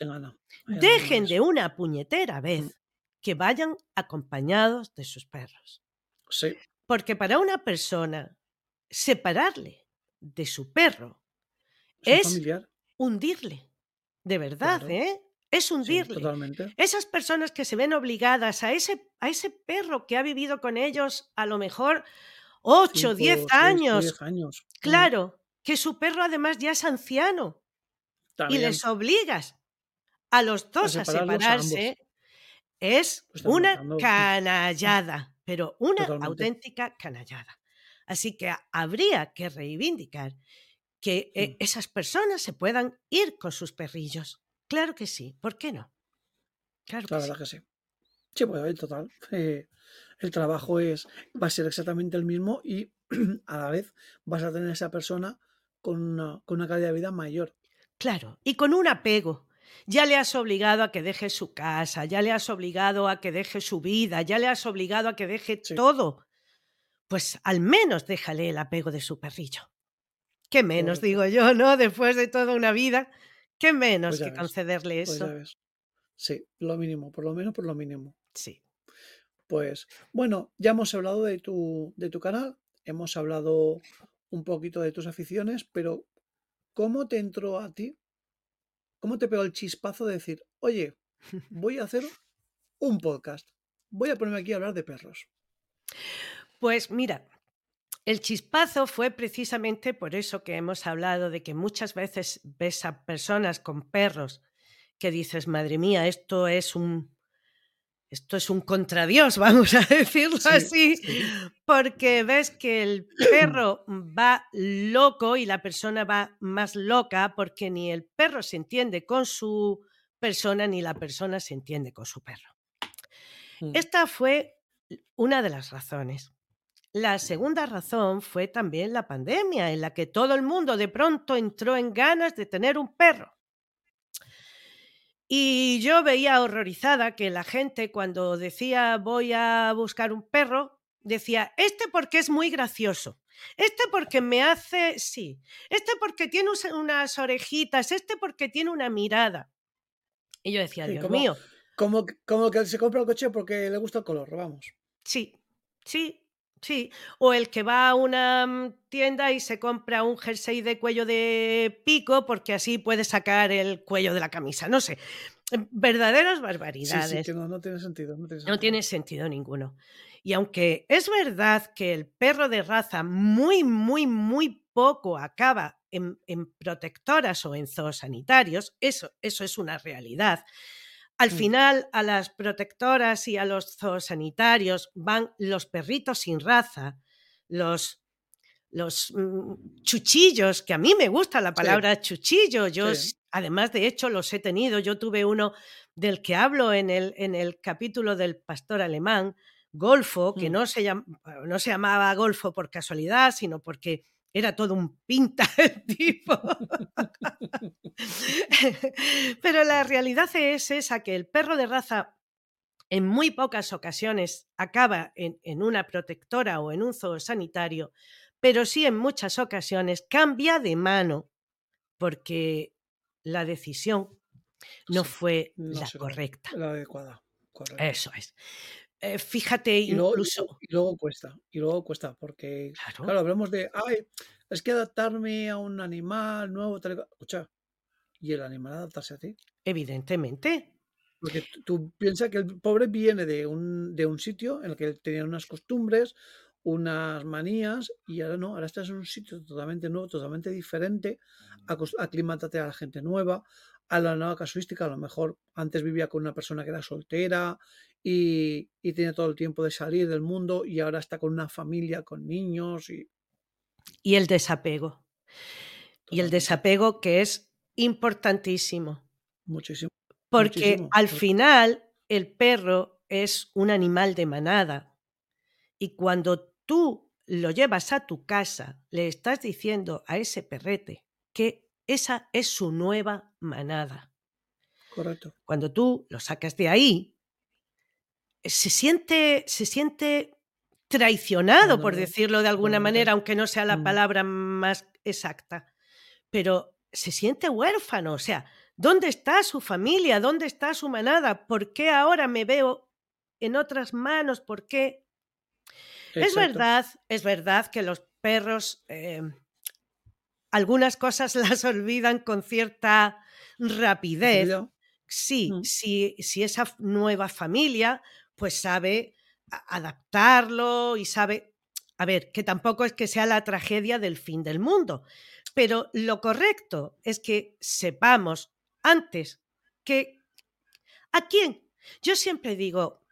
dejen de una puñetera
Mm,
vez que vayan acompañados de sus perros.
Sí,
Porque para una persona, separarle de su perro
es un
es
familiar,
hundirle. De verdad,
claro.
¿eh? Es
Sí,
hundirle.
totalmente.
Esas personas que se ven obligadas a ese, a ese perro que ha vivido con ellos a lo mejor 8, 10
5, 6,
años,
10 años. Mm,
claro, que su perro además ya es anciano y les obligas a los dos a separarse, es una
matando. (laughs)
Canallada, pero una
Totalmente.
auténtica canallada. Así que ha- habría que reivindicar que eh,
Mm,
esas personas se puedan ir con sus perrillos. Claro que sí, ¿por qué no? Claro
La
que sí.
verdad que sí. Sí, pues en total. eh, el trabajo es, va a ser exactamente el mismo y (clears throat) a la vez vas a tener esa persona con una, con una calidad de vida mayor.
Claro, y con un apego. Ya le has obligado a que deje su casa, ya le has obligado a que deje su vida, ya le has obligado a que deje
Sí.
todo. Pues al menos déjale el apego de su perrillo. ¿Qué menos, digo yo, no? Después de toda una vida, ¿qué menos
Pues
que concederle
Pues
eso?
Sí, lo mínimo, por lo menos por lo mínimo.
Sí.
Pues bueno, ya hemos hablado de tu, de tu canal, hemos hablado un poquito de tus aficiones, pero ¿cómo te entró a ti? ¿Cómo te pegó el chispazo de decir, oye, voy a hacer un podcast, voy a ponerme aquí a hablar de perros?
Pues mira, el chispazo fue precisamente por eso que hemos hablado de que muchas veces ves a personas con perros que dices, madre mía, esto es un esto es un contradios, (laughs) vamos a decirlo
Sí,
así,
sí.
porque ves que el perro va loco y la persona va más loca porque ni el perro se entiende con su persona ni la persona se entiende con su perro.
Mm,
Esta fue una de las razones. La segunda razón fue también la pandemia, en la que todo el mundo de pronto entró en ganas de tener un perro. Y yo veía horrorizada que la gente cuando decía voy a buscar un perro, decía, este porque es muy gracioso, este porque me hace, sí, este porque tiene unas orejitas, este porque tiene una mirada. Y yo decía,
Sí,
Dios
como,
mío,
como, como que se compra el coche porque le gusta el color, vamos.
Sí, sí, sí. O el que va a una mm, tienda y se compra un jersey de cuello de pico porque así puede sacar el cuello de la camisa. No sé. em, Verdaderas
Sí, sí,
barbaridades.
que no, no tiene sentido, no tiene
No
sentido.
tiene sentido ninguno. Y aunque es verdad que el perro de raza muy, muy, muy poco acaba en, en protectoras o en zoosanitarios, eso, eso es una realidad. Al
Mm,
final, a las protectoras y a los zoosanitarios van los perritos sin raza, los, los mm, chuchillos, que a mí me gusta la
Sí,
palabra chuchillo. Yo,
sí.
además, de hecho, los he tenido. Yo tuve uno del que hablo en el, en el capítulo del pastor alemán, Golfo, que
Mm,
no se, llam- no se llamaba Golfo por casualidad, sino porque era todo un pinta (laughs) el tipo. Pero la realidad es esa, que el perro de raza en muy pocas ocasiones acaba en, en una protectora o en un zoosanitario, pero sí en muchas ocasiones cambia de mano porque la decisión no
Sí,
fue
no
la correcta.
la adecuada, correcto.
Eso es. Eh, fíjate
Y
incluso,
luego- y luego cuesta, y luego cuesta, porque,
claro,
claro, hablamos de, ay, es que adaptarme a un animal nuevo, tal y cual". Escucha, ¿y el animal adaptarse a ti?
evidentemente.
Porque tú, piensas que el pobre viene de un, de un sitio en el que tenía unas costumbres, unas manías, y ahora no, ahora estás en un sitio totalmente nuevo, totalmente diferente, acos- aclimátate a la gente nueva, a la nueva casuística, a lo mejor antes vivía con una persona que era soltera y, y tenía todo el tiempo de salir del mundo y ahora está con una familia, con niños y
Y el desapego. Y el desapego que es importantísimo.
muchísimo,
Porque
muchísimo.
al final el perro es un animal de manada y cuando tú lo llevas a tu casa, le estás diciendo a ese perrete que esa es su nueva manada.
Correcto.
Cuando tú lo sacas de ahí, se siente, se siente traicionado, por decirlo de alguna manera, aunque no sea la
Mm,
palabra más exacta. Pero se siente huérfano, o sea, ¿dónde está su familia? ¿Dónde está su manada? ¿Por qué ahora me veo en otras manos? ¿Por qué? Es verdad, es verdad que los perros eh, algunas cosas (laughs) las olvidan con cierta rapidez. Sí,
Mm,
si, si esa nueva familia pues sabe adaptarlo y sabe, a ver, que tampoco es que sea la tragedia del fin del mundo, pero lo correcto es que sepamos antes que a quién. Yo siempre digo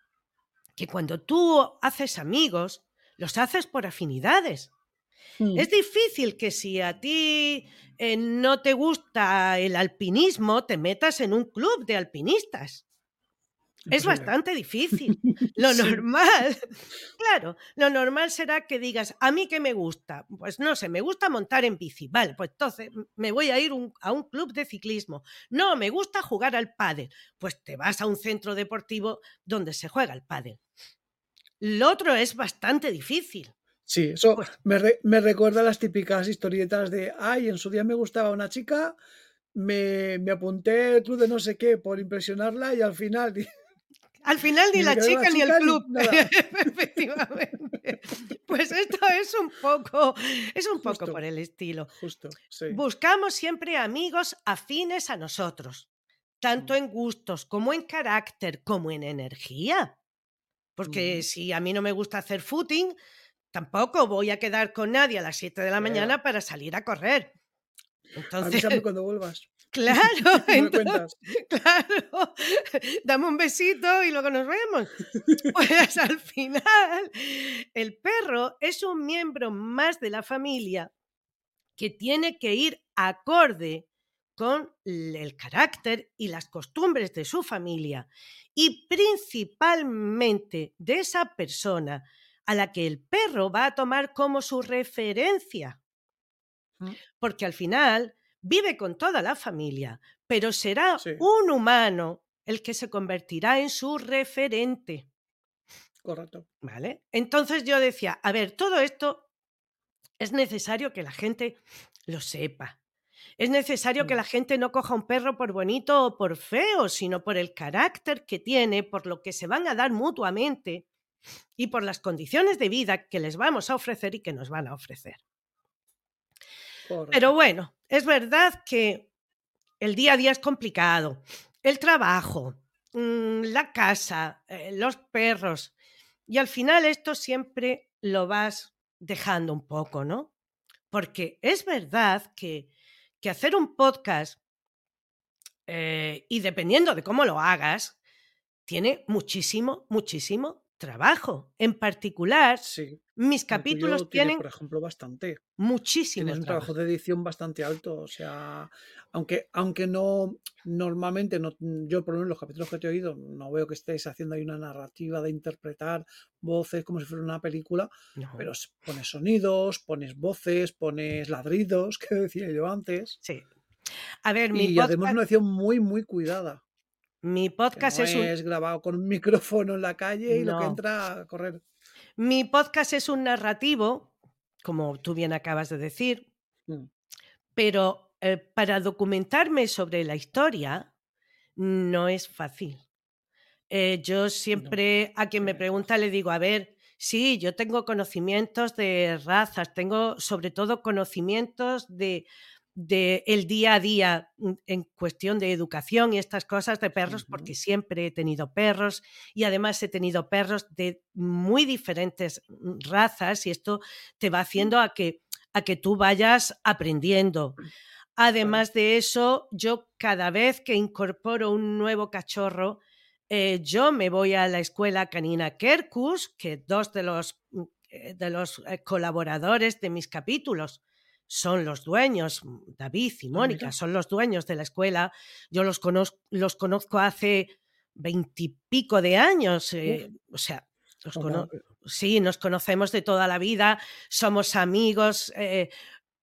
que cuando tú haces amigos, los haces por afinidades.
mm,
Es difícil que si a ti eh, no te gusta el alpinismo, te metas en un club de alpinistas. Es bastante difícil. (laughs) Lo
Sí.
normal, (laughs) claro, lo normal será que digas, ¿a mí qué me gusta? Pues no sé, me gusta montar en bici. Vale, pues entonces me voy a ir un- a un club de ciclismo. No, me gusta jugar al pádel. Pues te vas a un centro deportivo donde se juega al pádel. Lo otro es bastante difícil.
Sí, eso
Pues
me, re- me recuerda a las típicas historietas de, ay, en su día me gustaba una chica, me, me apunté al club de no sé qué por impresionarla y al final (laughs)
al final ni la chica ni el club. (laughs) Efectivamente. Pues esto es un poco, es un poco
Justo,
por el estilo.
justo, sí.
Buscamos siempre amigos afines a nosotros, tanto
Mm,
en gustos como en carácter, como en energía. Porque
ujú.
si a mí no me gusta hacer footing, tampoco voy a quedar con nadie a las 7 de la mañana para salir a correr.
Avísame cuando vuelvas. (laughs)
claro, (laughs) entonces, (laughs) claro, dame un besito y luego nos vemos. Pues al final, el perro es un miembro más de la familia que tiene que ir acorde con el carácter y las costumbres de su familia. Y principalmente de esa persona a la que el perro va a tomar como su referencia, porque al final vive con toda la familia, pero será
Sí,
un humano el que se convertirá en su referente,
correcto.
¿vale? Entonces yo decía, a ver, todo esto es necesario que la gente lo sepa. Es necesario que
Mm,
la gente no coja un perro por bonito o por feo, sino por el carácter que tiene, por lo que se van a dar mutuamente y por las condiciones de vida que les vamos a ofrecer y que nos van a ofrecer. Pero bueno, es verdad que el día a día es complicado. El trabajo, mm, la casa, eh, los perros. Y al final esto siempre lo vas dejando un poco, ¿no? Porque es verdad que, que hacer un podcast, eh, y dependiendo de cómo lo hagas, tiene muchísimo, muchísimo trabajo. En particular,
Sí,
mis capítulos
tiene,
tienen
por ejemplo, bastante.
muchísimo
Tienes un trabajo
trabajo.
de edición bastante alto, o sea, aunque, aunque no, normalmente, no, yo por lo menos los capítulos que te he oído, no veo que estéis haciendo ahí una narrativa de interpretar voces como si fuera una película, pero
No,
pones sonidos, pones voces, pones ladridos, (laughs) que decía yo antes,
sí. A ver, mi
y además
podcast,
una edición muy, muy cuidada,
mi podcast
no
es un...
es grabado con un (laughs) micrófono en la calle y lo que entra a correr.
Mi podcast es un narrativo, como tú bien acabas de decir,
Mm,
pero eh, para documentarme sobre la historia no es fácil. Eh, yo
No,
siempre a quien me pregunta le digo, a ver, sí, yo tengo conocimientos de razas, tengo sobre todo conocimientos de, de el día a día mm, en cuestión de educación y estas cosas de perros, porque siempre he tenido perros y además he tenido perros de muy diferentes mm, razas y esto te va
mm,
haciendo a que, a que tú vayas aprendiendo. Además de eso, yo cada vez que incorporo un nuevo cachorro, eh, yo me voy a la escuela canina Kerkus, que dos de los, eh, de los eh, colaboradores de mis capítulos son los dueños, mm, David y Mónica, son los dueños de la escuela. Yo los conozco, los conozco hace veintipico de años, eh, o sea, los cono- sí, nos conocemos de toda la vida, somos amigos. eh,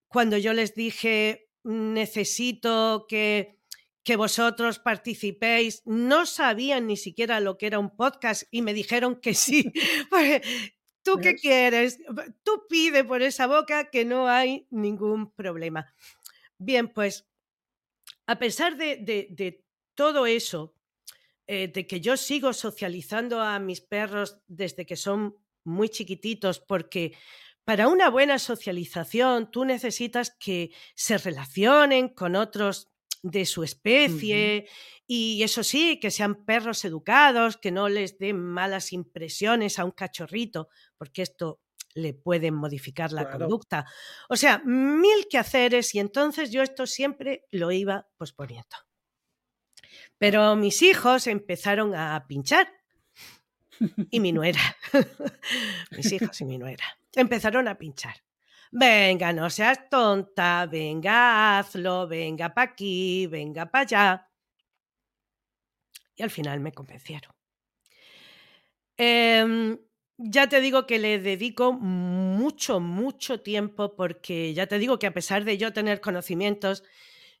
cuando yo les dije necesito que, que vosotros participéis, no sabían ni siquiera lo que era un podcast y me dijeron que sí. (laughs) ¿Tú qué
¿ves?
quieres? Tú pide por esa boca que no hay ningún problema. Bien, pues a pesar de, de- de todo eso, eh, de que yo sigo socializando a mis perros desde que son muy chiquititos, porque para una buena socialización tú necesitas que se relacionen con otros de su especie y eso sí, que sean perros educados, que no les den malas impresiones a un cachorrito, porque esto le pueden modificar la
Claro.
conducta. O sea, mil quehaceres y entonces yo esto siempre lo iba posponiendo. Pero mis hijos empezaron a pinchar y mi nuera, (laughs) mis hijos y mi nuera, empezaron a pinchar. Venga, no seas tonta, venga, hazlo, venga para aquí, venga para allá. Y al final me convencieron. Em, ya te digo que le dedico mucho, mucho tiempo porque ya te digo que a pesar de yo tener conocimientos,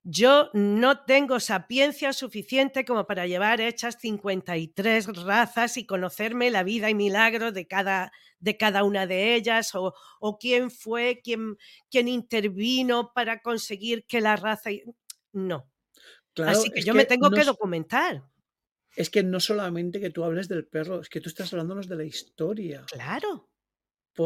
yo no tengo sapiencia suficiente como para llevar hechas 53 razas y conocerme la vida y milagros de cada, de cada una de ellas o, o quién fue, quién, quién intervino para conseguir que la raza... No. Así que yo me tengo que documentar.
Es que no solamente que tú hables del perro, es que tú estás hablándonos de la historia.
Claro.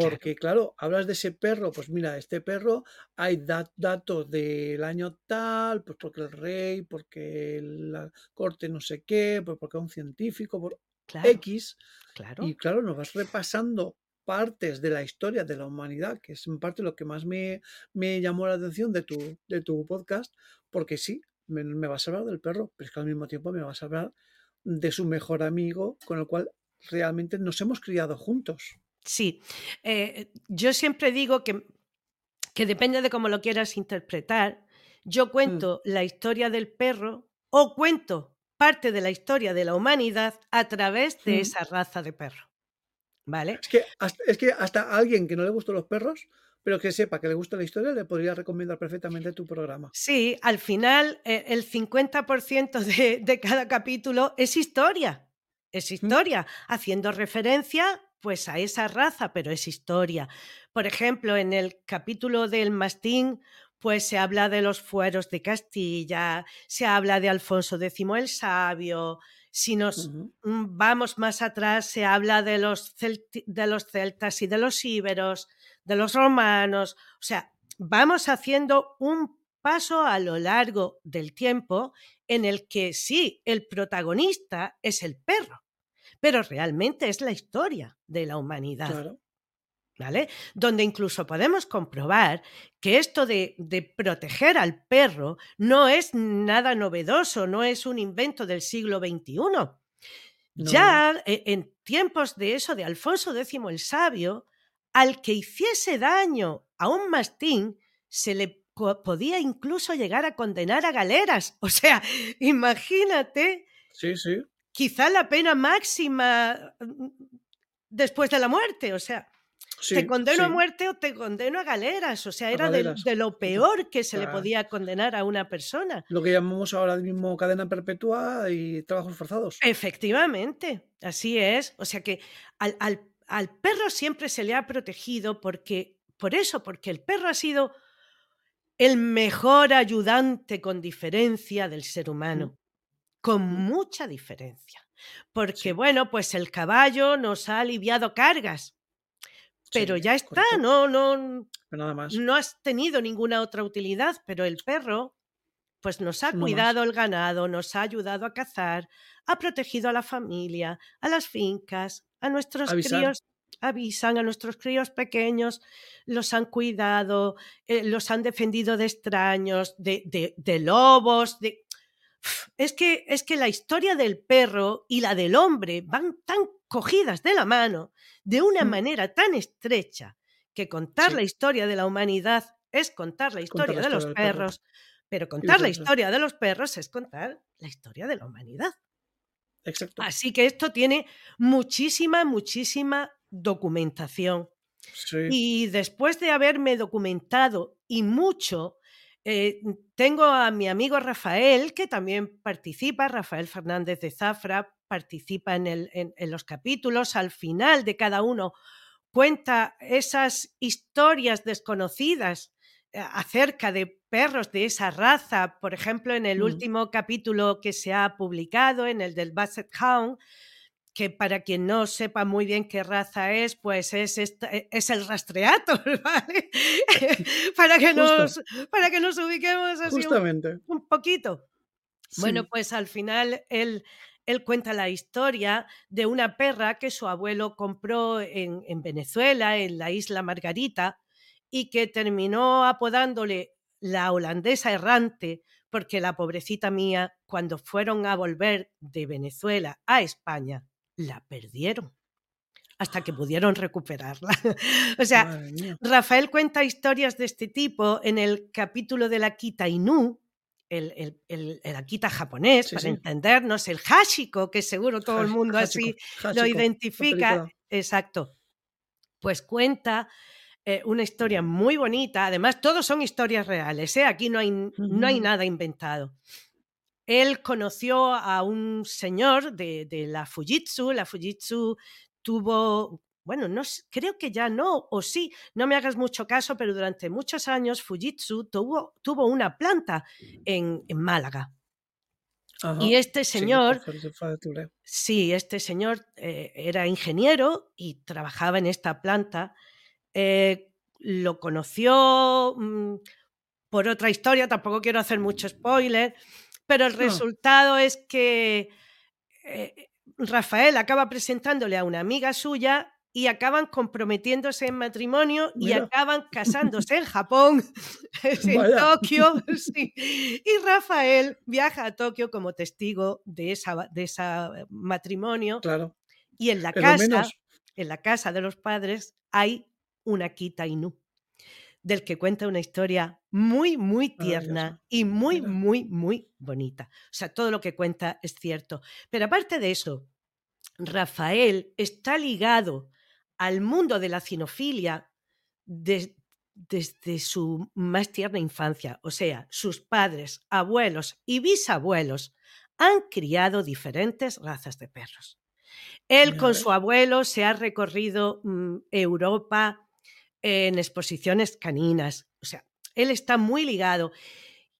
Porque, claro. hablas de ese perro, pues mira, este perro hay datos del año tal, pues porque el rey, porque la corte no sé qué, pues porque un científico, por X.
Claro.
Y claro, nos vas repasando partes de la historia de la humanidad, que es en parte lo que más me, me llamó la atención de tu, de tu podcast, porque sí, me, me, vas a hablar del perro, pero es que al mismo tiempo me vas a hablar de su mejor amigo, con el cual realmente nos hemos criado juntos.
Sí, eh, yo siempre digo que, que depende de cómo lo quieras interpretar. Yo mm. cuento la historia del perro o cuento parte de la historia de la humanidad a través de mm. esa raza de perro. ¿Vale?
Es que, hasta, es que hasta alguien que no le gustan los perros, pero que sepa que le gusta la historia, le podría recomendar perfectamente tu programa.
Sí, al final eh, el 50% de, de, cada capítulo es historia. Es mm. historia, haciendo referencia pues a esa raza, pero es historia. Por ejemplo, en el capítulo del mastín, pues se habla de los fueros de Castilla, se habla de Alfonso X el Sabio. Si nos mm, vamos más atrás, se habla de los, de los celtas y de los íberos, de los romanos. O sea, vamos haciendo un paso a lo largo del tiempo en el que sí, el protagonista es el perro, pero realmente es la historia de la humanidad. ¿Vale? Donde incluso podemos comprobar que esto de, proteger al perro no es nada novedoso, no es un invento del siglo XXI. Ya e, en tiempos de eso, de Alfonso X el Sabio, al que hiciese daño a un mastín, se le podía incluso llegar a condenar a galeras. (laughs) O sea, imagínate
sí, sí
quizá la pena máxima mm, después de la muerte, o sea, te condeno a muerte o te condeno a galeras, o sea, era de, lo peor que se le podía condenar a una persona.
Lo que llamamos ahora mismo cadena perpetua y trabajos forzados.
Efectivamente, así es, o sea que al, al perro siempre se le ha protegido porque, por eso, porque el perro ha sido el mejor ayudante con diferencia del ser humano con mucha diferencia. Porque, bueno, pues el caballo nos ha aliviado cargas, pero ya está, no, no,
nada más.
no has tenido ninguna otra utilidad, pero el perro, pues nos ha cuidado el ganado, nos ha ayudado a cazar, ha protegido a la familia, a las fincas, a nuestros críos avisan a nuestros críos pequeños, los han cuidado, eh, los han defendido de extraños, de, de, de lobos, de es que, es que la historia del perro y la del hombre van tan cogidas de la mano, de una mm. manera tan estrecha, que contar la historia de la humanidad es contar la historia de los perros, pero contar la historia de los perros es contar la historia de la humanidad.
Exacto.
Así que esto tiene muchísima, muchísima documentación. Y después de haberme documentado y mucho, eh, tengo a mi amigo Rafael, que también participa, Rafael Fernández de Zafra, participa en, los capítulos. Al final de cada uno cuenta esas historias desconocidas eh, acerca de perros de esa raza. Por ejemplo, en el mm. último capítulo que se ha publicado, en el del Basset Hound, que para quien no sepa muy bien qué raza es, pues es, e, es el rastreato, (laughs) ¿vale? (laughs) para, que nos, para que nos ubiquemos así Un, poquito. Bueno, pues al final él, él cuenta la historia de una perra que su abuelo compró en, en Venezuela, en la isla Margarita, y que terminó apodándole la holandesa errante, porque la pobrecita mía, cuando fueron a volver de Venezuela a España, la perdieron hasta que pudieron recuperarla. (laughs) o sea, Rafael cuenta historias de este tipo en el capítulo de la Quita Inú, el, el, el, el Akita japonés,
Sí,
para
sí.
entendernos, el Hashiko, que seguro todo el mundo así lo identifica. Exacto. Pues cuenta eh, una historia muy bonita. Además, todos son historias reales. ¿eh? Aquí no hay, no hay nada inventado. Él conoció a un señor de, de la Fujitsu. La Fujitsu tuvo, bueno, no, creo que ya no, o sí, no me hagas mucho caso, pero durante muchos años Fujitsu tuvo, tuvo una planta en, en Málaga.
Ajá.
Y este señor. Sí, este señor eh, era ingeniero y trabajaba en esta planta. Eh, lo conoció mm, por otra historia, tampoco quiero hacer mucho spoiler, pero el resultado es que eh, Rafael acaba presentándole a una amiga suya y acaban comprometiéndose en matrimonio y acaban (laughs) casándose en Japón, (laughs) en
Vaya.
Tokio. (laughs) sí. Y Rafael viaja a Tokio como testigo de esa, de esa eh, matrimonio
Claro.
y en la casa,
menos.
en la casa de los padres hay una Inu, del que cuenta una historia muy, muy tierna y muy, muy, muy bonita. O sea, todo lo que cuenta es cierto. Pero aparte de eso, Rafael está ligado al mundo de la cinofilia des- desde su más tierna infancia. O sea, sus padres, abuelos y bisabuelos han criado diferentes razas de perros. Él con su abuelo se ha recorrido mm, Europa en exposiciones caninas. O sea, él está muy ligado.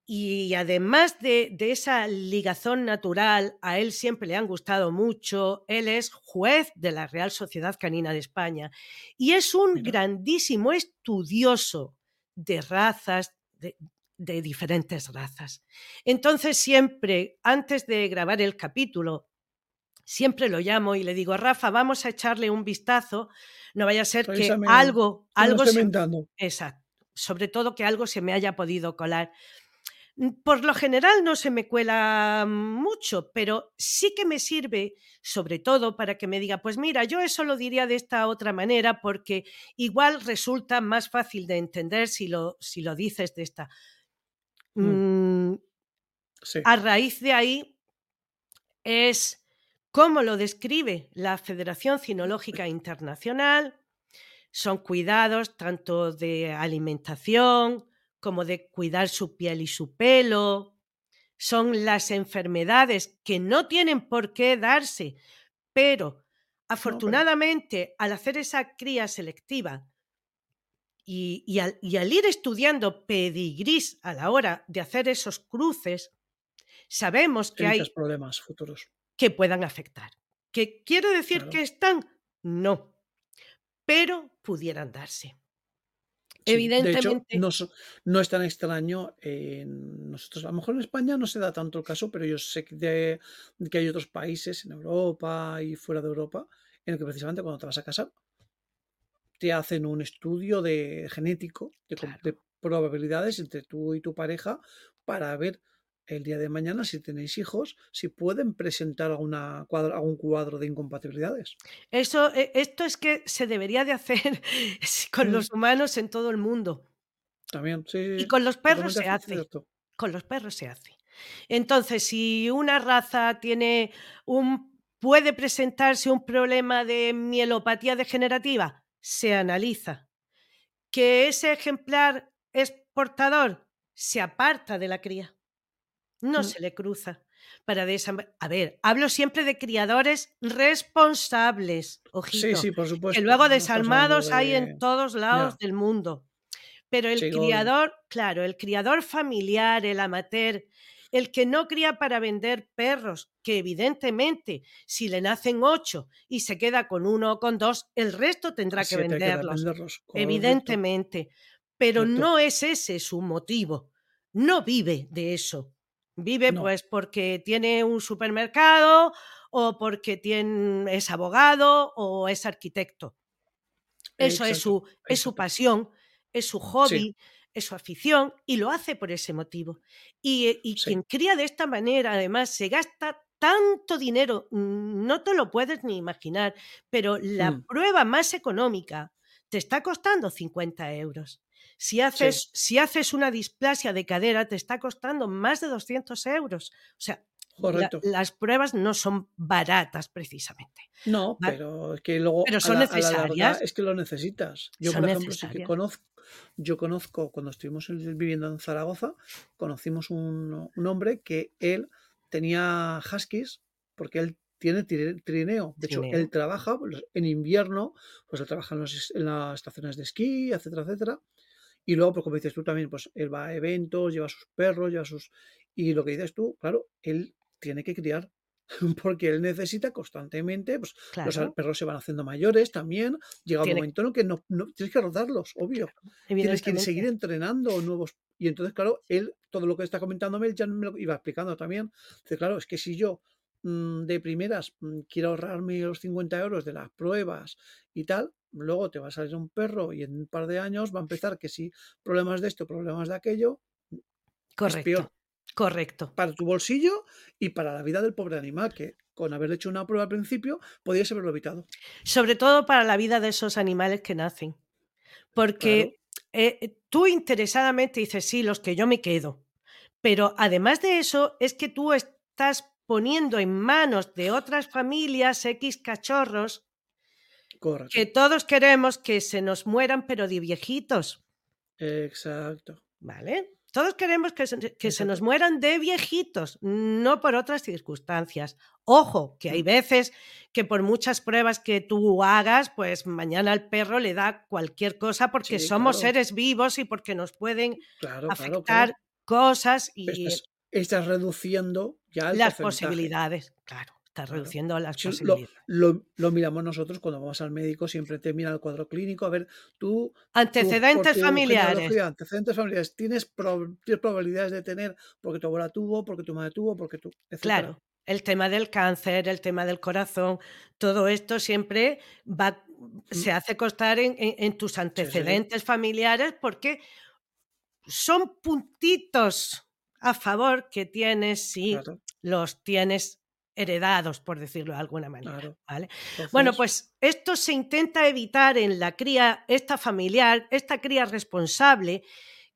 Y además de, de esa ligazón natural, a él siempre le han gustado mucho. Él es juez de la Real Sociedad Canina de España y es un
Mira.
grandísimo estudioso de razas, de, de diferentes razas. Entonces siempre, antes de grabar el capítulo, siempre lo llamo y le digo, Rafa, vamos a echarle un vistazo. No vaya a ser que algo, algo se. Exacto. Sobre todo que algo se me haya podido colar. Mm, Por lo general no se me cuela mucho, pero sí que me sirve, sobre todo para que me diga, pues mira, yo eso lo diría de esta otra manera, porque igual resulta más fácil de entender si lo, si lo dices de esta.
Mm.
Mm,
Sí.
a raíz de ahí es cómo lo describe la Federación Cinológica Internacional. Son cuidados tanto de alimentación como de cuidar su piel y su pelo. Son las enfermedades que no tienen por qué darse, pero afortunadamente al hacer esa cría selectiva y, y al, y al ir estudiando pedigrís a la hora de hacer esos cruces, sabemos que hay
problemas futuros.
Que puedan afectar. ¿Que quiere decir
Claro.
que están? No, pero pudieran darse.
Sí, De
Evidentemente,
hecho, no, no es tan extraño. en nosotros, a lo mejor en España no se da tanto el caso, pero yo sé que, de- que hay otros países en Europa y fuera de Europa en el que precisamente cuando te vas a casar te hacen un estudio de genético de, com-
Claro.
de probabilidades entre tú y tu pareja para ver el día de mañana si tenéis hijos, si pueden presentar alguna cuadro, algún cuadro de incompatibilidades.
eso, eh, esto es que se debería de hacer (laughs) con
Mm.
los humanos en todo el mundo.
También, sí,
Y con los perros se hace.
cierto.
Con los perros se hace. Entonces, si una raza tiene un puede presentarse un problema de mielopatía degenerativa, se analiza. Que ese ejemplar es portador, se aparta de la cría. No
Mm.
se le cruza. Para de esa A ver, hablo siempre de criadores responsables,
Sí,
ojito.
sí, por
que
supuesto.
luego
estamos hablando
desarmados hay en todos lados del mundo. Pero el
Sí, obvio.
criador, claro, el criador familiar, el amateur, el que no cría para vender perros, que evidentemente si le nacen ocho y se queda con uno o con dos, el resto tendrá que
Siete
venderlos, evidentemente. Pero
Correcto.
no es ese su motivo. No vive de eso. Vive
No.
pues porque tiene un supermercado o porque tiene, es abogado o es arquitecto. Eso es su, es su pasión, es su
Sí,
hobby, es su afición y lo hace por ese motivo. Y, eh, y
sí.
quien cría de esta manera, además, se gasta tanto dinero, no te lo puedes ni imaginar, pero la
Mm.
prueba más económica te está costando 50 euros. Si haces, si haces una displasia de cadera, te está costando más de 200 euros. O sea, la- las pruebas no son baratas precisamente.
No,
¿vale?
pero es que luego
Pero
a
son
la, a la larga
necesarias.
es que lo necesitas. Yo,
Son
por ejemplo, sí que conozco, yo conozco, cuando estuvimos en- viviendo en Zaragoza, conocimos un, un hombre que él tenía huskies porque él tiene tri- trineo. De hecho,
Trineo.
él trabaja pues, en invierno, pues él trabaja en, los en las estaciones de esquí, etcétera, etcétera. Y luego, pues como dices tú también, pues él va a eventos, lleva a sus perros, lleva a sus... Y lo que dices tú, claro, él tiene que criar (laughs) porque él necesita constantemente, pues los perros se van haciendo mayores también, llega un momento en el que no, no- tienes que rodarlos, obvio, tienes que seguir entrenando nuevos. Y entonces, claro, él, todo lo que está comentándome, él ya me lo iba explicando también. Dice, claro, es que si yo mm, de primeras mm, quiero ahorrarme los 50 euros de las pruebas y tal, luego te va a salir un perro y en un par de años va a empezar que si problemas de esto, problemas de aquello, es
Correcto,
peor
correcto.
para tu bolsillo y para la vida del pobre animal, que con haber hecho una prueba al principio, podías haberlo evitado.
Sobre todo para la vida de esos animales que nacen.
Claro,
Porque eh, tú interesadamente dices, sí, los que yo me quedo. Pero además de eso, es que tú estás poniendo en manos de otras familias X cachorros que todos queremos que se nos mueran, pero de viejitos.
Exacto.
¿Vale? Todos queremos que se, que se nos mueran de viejitos, no por otras circunstancias. Ojo, que hay veces que por muchas pruebas que tú hagas, pues mañana al perro le da cualquier cosa porque
Sí,
somos
claro,
seres vivos y porque nos pueden
claro,
afectar
claro.
cosas y
estás, estás reduciendo ya el
las
porcentaje.
posibilidades. Claro, estás
Claro.
reduciendo las
Eso lo,
posibilidades.
lo, lo miramos nosotros cuando vamos al médico, siempre te mira el cuadro clínico, a ver, tú,
Antecedentes familiares.
antecedentes familiares, tienes, prob- tienes probabilidades de tener porque tu abuela tuvo, porque tu madre tuvo, porque tú, etcétera.
Claro, el tema del cáncer, el tema del corazón, todo esto siempre va,
Mm,
se hace constar en, en- en tus
Sí, sí,
antecedentes familiares porque son puntitos a favor que tienes si
claro,
los tienes heredados, por decirlo de alguna manera.
claro.
¿vale? Bueno, pues esto se intenta evitar en la cría, esta familiar, esta cría responsable,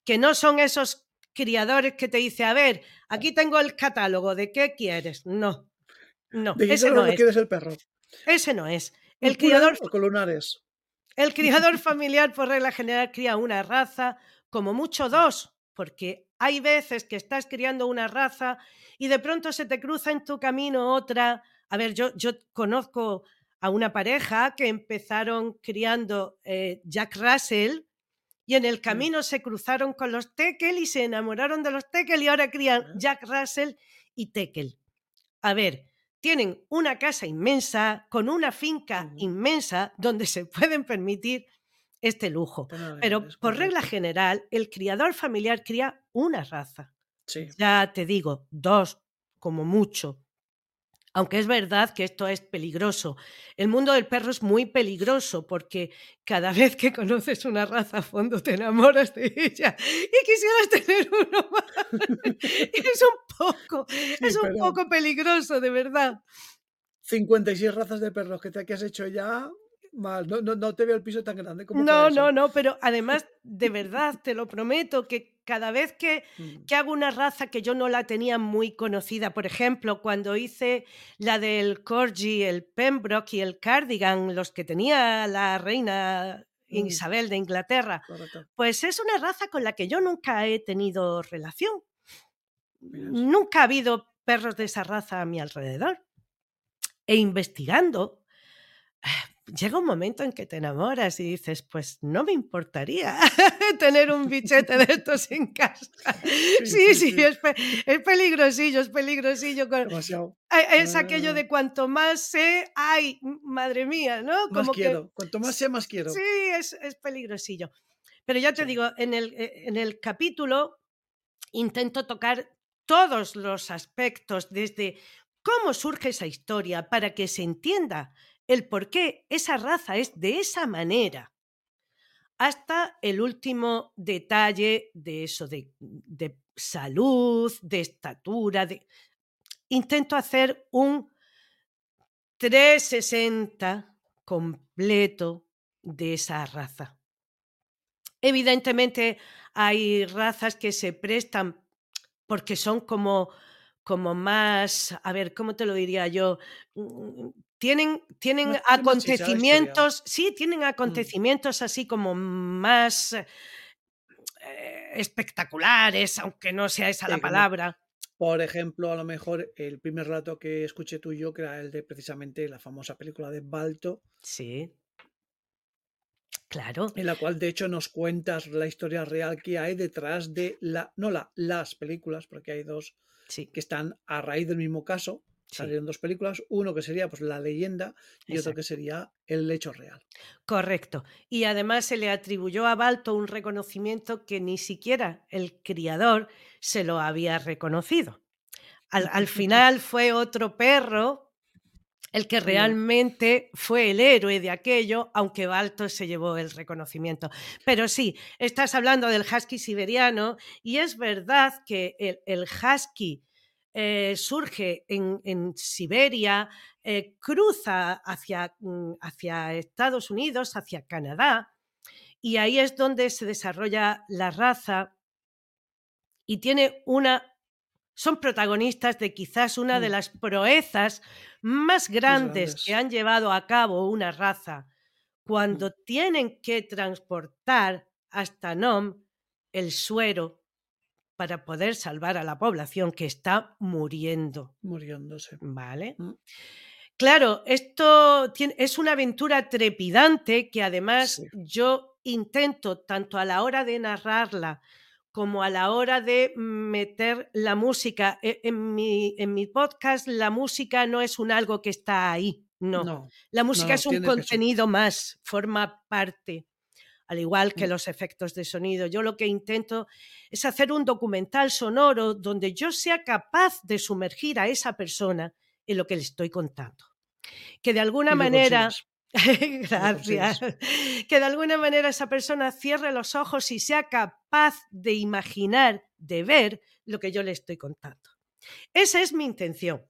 que no son esos criadores que te dice, a ver, aquí tengo el catálogo, ¿de qué quieres? No, no,
¿de qué
ese no es,
quieres el perro?
ese no es. El
¿Púrpura
criador,
o
el criador familiar, por regla general, cría una raza, como mucho dos, porque hay veces que estás criando una raza y de pronto se te cruza en tu camino otra. A ver, yo, yo conozco a una pareja que empezaron criando eh, Jack Russell y en el camino se cruzaron con los Tekel y se enamoraron de los Tekel y ahora crían. Jack Russell y Tekel. A ver, tienen una casa inmensa, con una finca inmensa, donde se pueden permitir este lujo. Pero por regla general, el criador familiar cría una raza.
Sí,
Ya te digo, dos como mucho. Aunque es verdad que esto es peligroso. El mundo del perro es muy peligroso porque cada (laughs) vez que conoces una raza a fondo te enamoras de ella y quisieras (laughs) tener uno más. Es un poco,
sí,
es un poco peligroso, de verdad.
56 razas de perros que te que has hecho ya, mal. No, no, no te veo el piso tan grande como
No, no, no, pero además, (laughs) de verdad, te lo prometo, que cada vez que,
Mm,
que hago una raza que yo no la tenía muy conocida, por ejemplo, cuando hice la del Corgi, el Pembroke y el Cardigan, los que tenía la reina
mm,
Isabel de Inglaterra,
correcto.
pues es una raza con la que yo nunca he tenido relación.
Miras.
Nunca ha habido perros de esa raza a mi alrededor. E investigando, llega un momento en que te enamoras y dices, pues no me importaría (laughs) tener un bichete de estos en casa. (laughs)
Sí,
Sí,
sí,
sí,
sí.
es, pe- es peligrosillo, es peligrosillo. con-
Demasiado.
eh, Es aquello de cuanto más sé, ay, madre mía, ¿no?
más
Como que
quiero. Cuanto más sea, más quiero.
sí, es, es peligrosillo. Pero ya te
Sí.
digo, en el, eh, en el capítulo intento tocar todos los aspectos, desde cómo surge esa historia, para que se entienda el por qué esa raza es de esa manera, hasta el último detalle de eso, de, de salud, de estatura. De... Intento hacer un 360 completo de esa raza. Evidentemente hay razas que se prestan porque son como, como más, a ver, ¿cómo te lo diría yo? Tienen, tienen acontecimientos, sí, tienen mm. acontecimientos así como más eh, espectaculares, aunque no sea esa la palabra.
Por ejemplo, a lo mejor el primer relato que escuché tú y yo, que era el de precisamente la famosa película de Balto.
Sí. Claro.
En la cual, de hecho, nos cuentas la historia real que hay detrás de la, no la, las películas, porque hay dos que están a raíz del mismo caso. Salieron dos películas, uno que sería pues la leyenda y otro que sería el hecho real.
Correcto. Y además se le atribuyó a Balto un reconocimiento que ni siquiera el criador se lo había reconocido. Al, al (laughs) final fue otro perro el que realmente fue el héroe de aquello, aunque Balto se llevó el reconocimiento. Pero sí, estás hablando del husky siberiano y es verdad que el, husky eh, surge en, Siberia, eh, cruza hacia, mm, hacia Estados Unidos, hacia Canadá, y ahí es donde se desarrolla la raza y tiene una son protagonistas de quizás una de mm. las proezas más grandes, que han llevado a cabo una raza mm. cuando tienen que transportar hasta Nom el suero para poder salvar a la población que está muriendo.
Muriéndose.
¿Vale? Mm. Claro, esto es una aventura trepidante que además yo intento, tanto a la hora de narrarla como a la hora de meter la música. E, en mi, en mi podcast la música no es un algo que está ahí, no. la música es un contenido más, forma parte, al igual que mm. los efectos de sonido. Yo lo que intento es hacer un documental sonoro donde yo sea capaz de sumergir a esa persona en lo que le estoy contando. Que de alguna manera (laughs) Gracias. Que de alguna manera esa persona cierre los ojos y sea capaz de imaginar, de ver lo que yo le estoy contando. Esa es mi intención.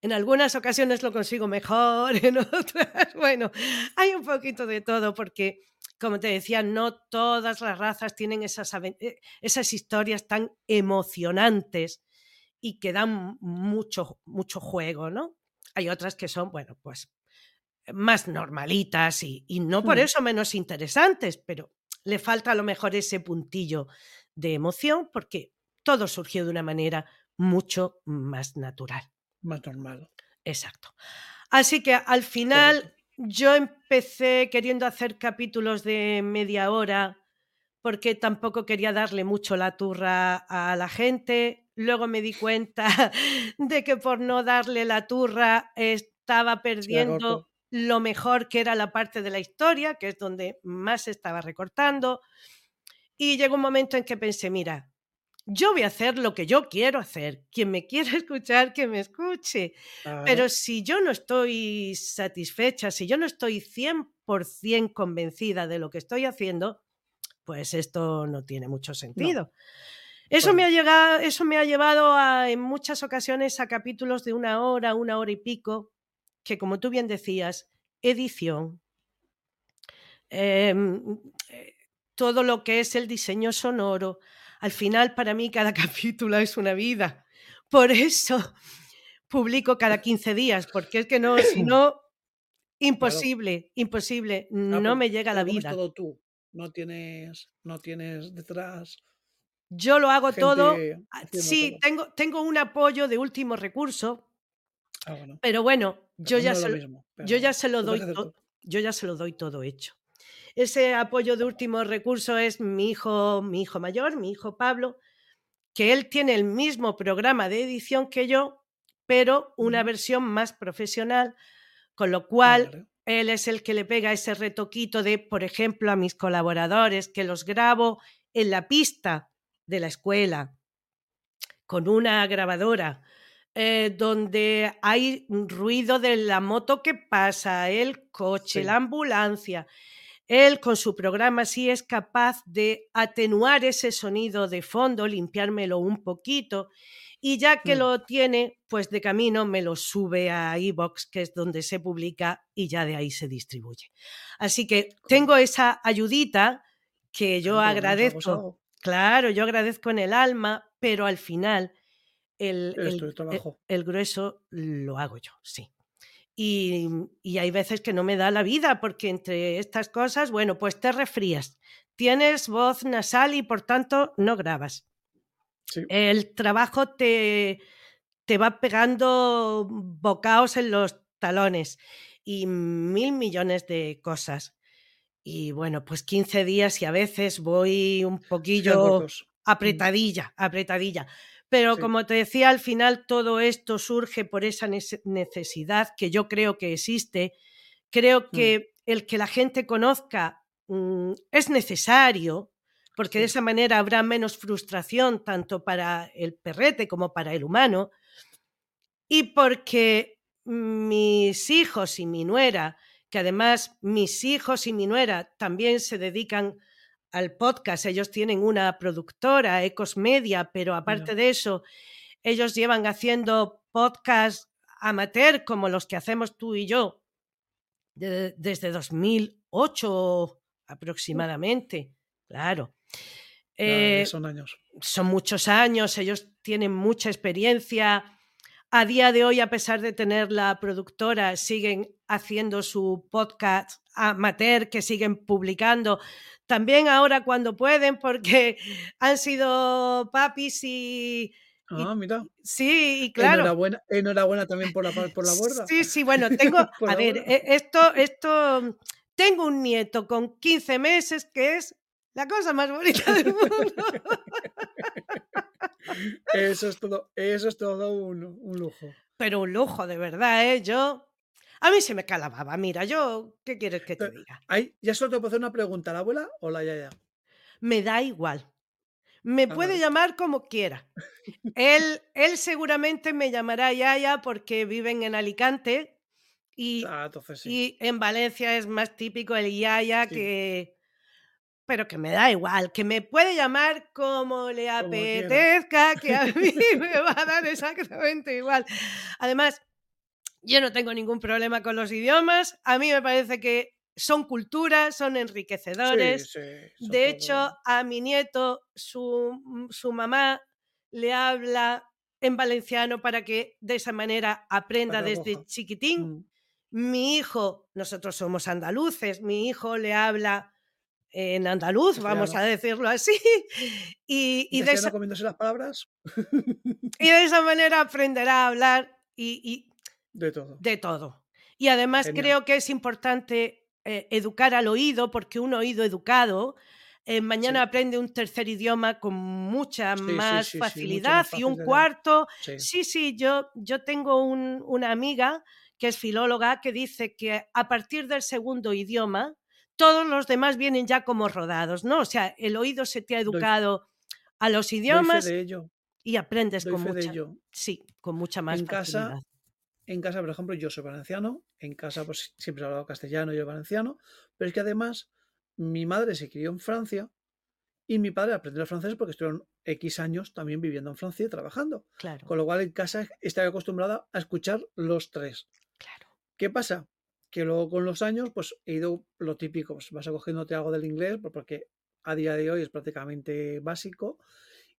En algunas ocasiones lo consigo mejor, (laughs) en otras, bueno, hay un poquito de todo porque, como te decía, no todas las razas tienen esas, eh, esas historias tan emocionantes y que dan mucho, mucho juego, ¿no? Hay otras que son, bueno, pues más normalitas y, no por hmm. eso menos interesantes, pero le falta a lo mejor ese puntillo de emoción porque todo surgió de una manera mucho más natural.
Más normal.
Exacto. Así que al final yo empecé queriendo hacer capítulos de media hora porque tampoco quería darle mucho la turra a la gente. Luego me di cuenta (laughs) de que por no darle la turra estaba perdiendo lo mejor que era la parte de la historia, que es donde más se estaba recortando. Y llegó un momento en que pensé, mira, yo voy a hacer lo que yo quiero hacer. Quien me quiera (laughs) escuchar, que me escuche. Pero si yo no estoy satisfecha, si yo no estoy 100% convencida de lo que estoy haciendo, pues esto no tiene mucho sentido. Eso, me ha llegado, eso me ha llevado a, en muchas ocasiones a capítulos de una hora, una hora y pico, que, como tú bien decías, edición, em, eh, todo lo que es el diseño sonoro, al final para mí cada (laughs) capítulo es una vida. Por eso publico cada 15 días, porque es que no, si no, (clears throat) imposible, imposible, ah, no me llega la vida.
todo tú, no tienes, no tienes detrás.
Yo lo hago todo. Ah, sí, Tengo, tengo un apoyo de último recurso, Ah, pero bueno, yo, ya se, yo ya se lo doy yo ya se lo doy todo hecho. Ese apoyo de último recurso es mi hijo, mi hijo mayor, mi hijo Pablo, que él tiene el mismo programa de edición que yo, pero una versión más profesional, con lo cual él es el que le pega ese retoquito de, por ejemplo, a mis colaboradores, que los grabo en la pista de la escuela con una grabadora eh, donde hay ruido de la moto que pasa, el coche, la ambulancia. Él con su programa sí es capaz de atenuar ese sonido de fondo, limpiármelo un poquito y ya que mm. lo tiene, pues de camino me lo sube a iBox, que es donde se publica y ya de ahí se distribuye. Así que tengo esa ayudita que yo
es
agradezco. Claro, yo agradezco en el alma, pero al final el, el- el-
trabajo.
el grueso lo hago yo, sí. Y, y hay veces que no me da la vida porque entre estas cosas, bueno, pues te resfrías, tienes voz nasal y por tanto no grabas.
Sí.
El trabajo te, te va pegando bocaos en los talones y mil millones de cosas. Y bueno, pues 15 días y a veces voy un poquillo.
Mm,
apretadilla, apretadilla. Pero
Sí.
como te decía, al final todo esto surge por esa nece- necesidad que yo creo que existe. Creo
Mm.
que el que la gente conozca mm, es necesario, porque de esa manera habrá menos frustración tanto para el perrete como para el humano. Y porque mis hijos y mi nuera, que además mis hijos y mi nuera también se dedican al podcast, ellos tienen una productora, Ecos Media, pero aparte de eso, ellos llevan haciendo podcast amateur como los que hacemos tú y yo de- desde 2008 aproximadamente, claro. Eh,
son años.
son muchos años, ellos tienen mucha experiencia. A día de hoy, a pesar de tener la productora, siguen haciendo su podcast amateur, que siguen publicando. También ahora cuando pueden, porque han sido papis y... y-
Ah, mira.
sí, y claro.
Enhorabuena, enhorabuena también por la, por la borda.
Sí, sí, bueno, tengo, (laughs) a ver,
borda.
e- esto, esto, tengo un nieto con 15 meses que es la cosa más bonita del mundo. (laughs)
Eso es todo, eso es todo un, un lujo.
Pero un lujo, de verdad, ¿eh? Yo, a mí se me calababa, mira, yo, ¿qué quieres que te diga?
Ahí, ya solo te puedo hacer una pregunta, ¿la abuela o la yaya?
Me da igual. Me
Ah,
puede
vale.
llamar como quiera. Él, él seguramente me llamará Yaya porque viven en Alicante y,
Ah, entonces sí.
y en Valencia es más típico el Yaya
Sí.
que... Pero que me da igual, que me puede llamar como le
Como quiera.
apetezca, que a mí (laughs) me va a dar exactamente igual. Además, yo no tengo ningún problema con los idiomas. A mí me parece que son culturas, son enriquecedores.
sí. son
De
todo-
hecho, a mi nieto, su, su mamá le habla en valenciano para que de esa manera aprenda
Para
desde chiquitín.
Mm,
Mi hijo, nosotros somos andaluces, mi hijo le habla en andaluz, vamos a decirlo así, (laughs) y,
¿Y
de esa,
comiéndose las palabras?
y de esa manera aprenderá a hablar y, y
De todo.
de todo. Y además
Genial.
creo que es importante eh, educar al oído, porque un oído educado eh, mañana
Sí.
aprende un tercer idioma con mucha
Sí,
más
sí,
facilidad
más
y un cuarto.
Sí.
Sí, sí, yo, yo tengo un- una amiga que es filóloga que dice que a partir del segundo idioma todos los demás vienen ya como rodados, ¿no? O sea, el oído se te ha
Doy-
educado a los idiomas
de ello.
y aprendes
Doy
con
de
mucha,
ello.
sí, con mucha más
En casa, en casa, por ejemplo, yo soy valenciano. En casa, pues siempre he hablado castellano y yo valenciano. Pero es que además, mi madre se crió en Francia y mi padre aprendió el francés porque estuvieron X años también viviendo en Francia y trabajando.
Claro,
Con lo cual, en casa estaba acostumbrada a escuchar los tres.
claro.
¿Qué pasa? Que luego con los años, pues he ido lo típico, pues vas cogiéndote algo del inglés, pues porque a día de hoy es prácticamente básico.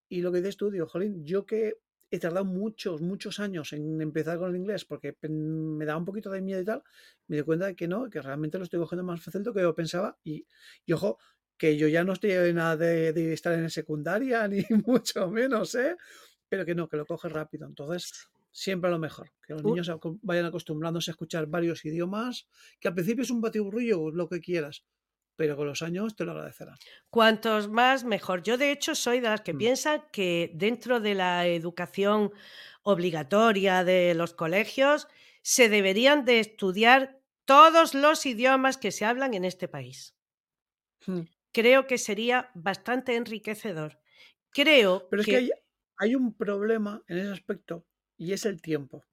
Y lo que dices tú, digo, jolín, yo que he tardado muchos, muchos años en empezar con el inglés porque me daba un poquito de miedo y tal, me di cuenta de que no, que realmente lo estoy cogiendo más fácil de lo que yo pensaba. Y, y ojo, que yo ya no estoy en nada de, de estar en secundaria, (laughs) ni mucho menos, ¿eh? Pero que no, que lo coge rápido. Entonces, siempre a lo mejor. Que los niños vayan acostumbrándose a escuchar varios idiomas, que al principio es un batiburrillo, lo que quieras, pero con los años te lo agradecerán.
Cuantos más, mejor. Yo, de hecho, soy de las que
Mm.
piensan que dentro de la educación obligatoria de los colegios se deberían de estudiar todos los idiomas que se hablan en este país.
Mm.
Creo que sería bastante enriquecedor. Creo
Pero es que
que
hay, hay un problema en ese aspecto y es el tiempo.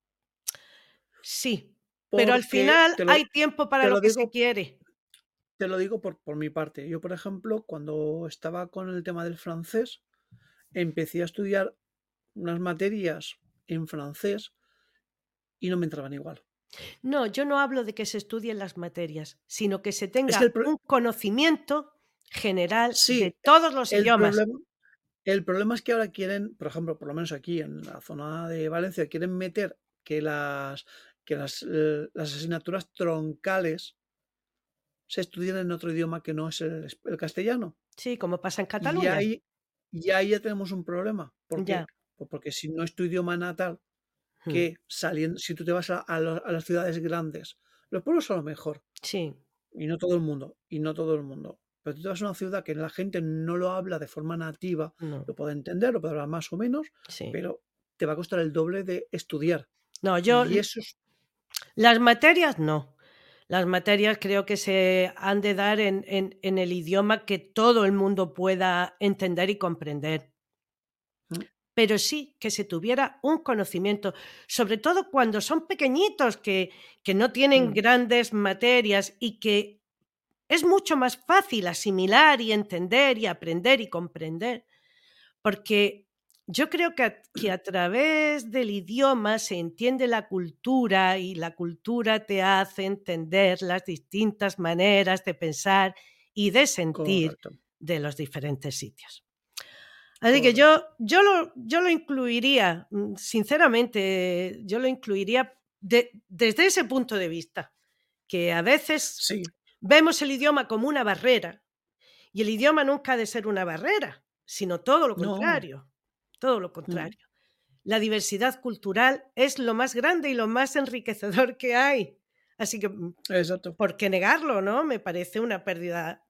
sí, pero al final
lo,
hay tiempo para lo
lo
que se quiere.
te lo digo por, por mi parte. Yo, por ejemplo, cuando estaba con el tema del francés, empecé a estudiar unas materias en francés y no me entraban igual.
No, yo no hablo de que se estudien las materias, sino que se
Es
tenga
que
un conocimiento general
Sí,
de todos los
el
idiomas.
problema el problema es que ahora quieren, por ejemplo, por lo menos aquí en la zona de Valencia, quieren meter que las que las, eh, las asignaturas troncales se estudien en otro idioma que no es el, castellano.
Sí, como pasa en
Y
Cataluña.
ahí, y ahí ya tenemos un problema. ¿Por qué? Pues porque si no es tu idioma natal,
Mm,
que saliendo, si tú te vas a, a lo- a las ciudades grandes, los pueblos a lo mejor,
Sí,
y no todo el mundo, y no todo el mundo. Pero tú te vas a una ciudad que la gente no lo habla de forma nativa,
no,
lo puede entender, lo puede hablar más o menos,
sí.
pero te va a costar el doble de estudiar.
No, yo
y eso es,
las materias no. Las materias creo que se han de dar en, en- en el idioma que todo el mundo pueda entender y comprender.
Mm.
Pero sí que se tuviera un conocimiento, sobre todo cuando son pequeñitos, que, que no tienen
Mm.
grandes materias y que es mucho más fácil asimilar y entender y aprender y comprender. Porque yo creo que a, que a través del idioma se entiende la cultura y la cultura te hace entender las distintas maneras de pensar y de sentir
correcto.
de los diferentes sitios. Así que yo, yo, lo, yo lo incluiría, mm, sinceramente, yo lo incluiría de- desde ese punto de vista, que a veces
Sí,
vemos el idioma como una barrera y el idioma nunca ha de ser una barrera, sino todo lo
No.
contrario, todo lo contrario. La diversidad cultural es lo más grande y lo más enriquecedor que hay. Así que, mm,
exacto.
¿por qué negarlo, no? Me parece una pérdida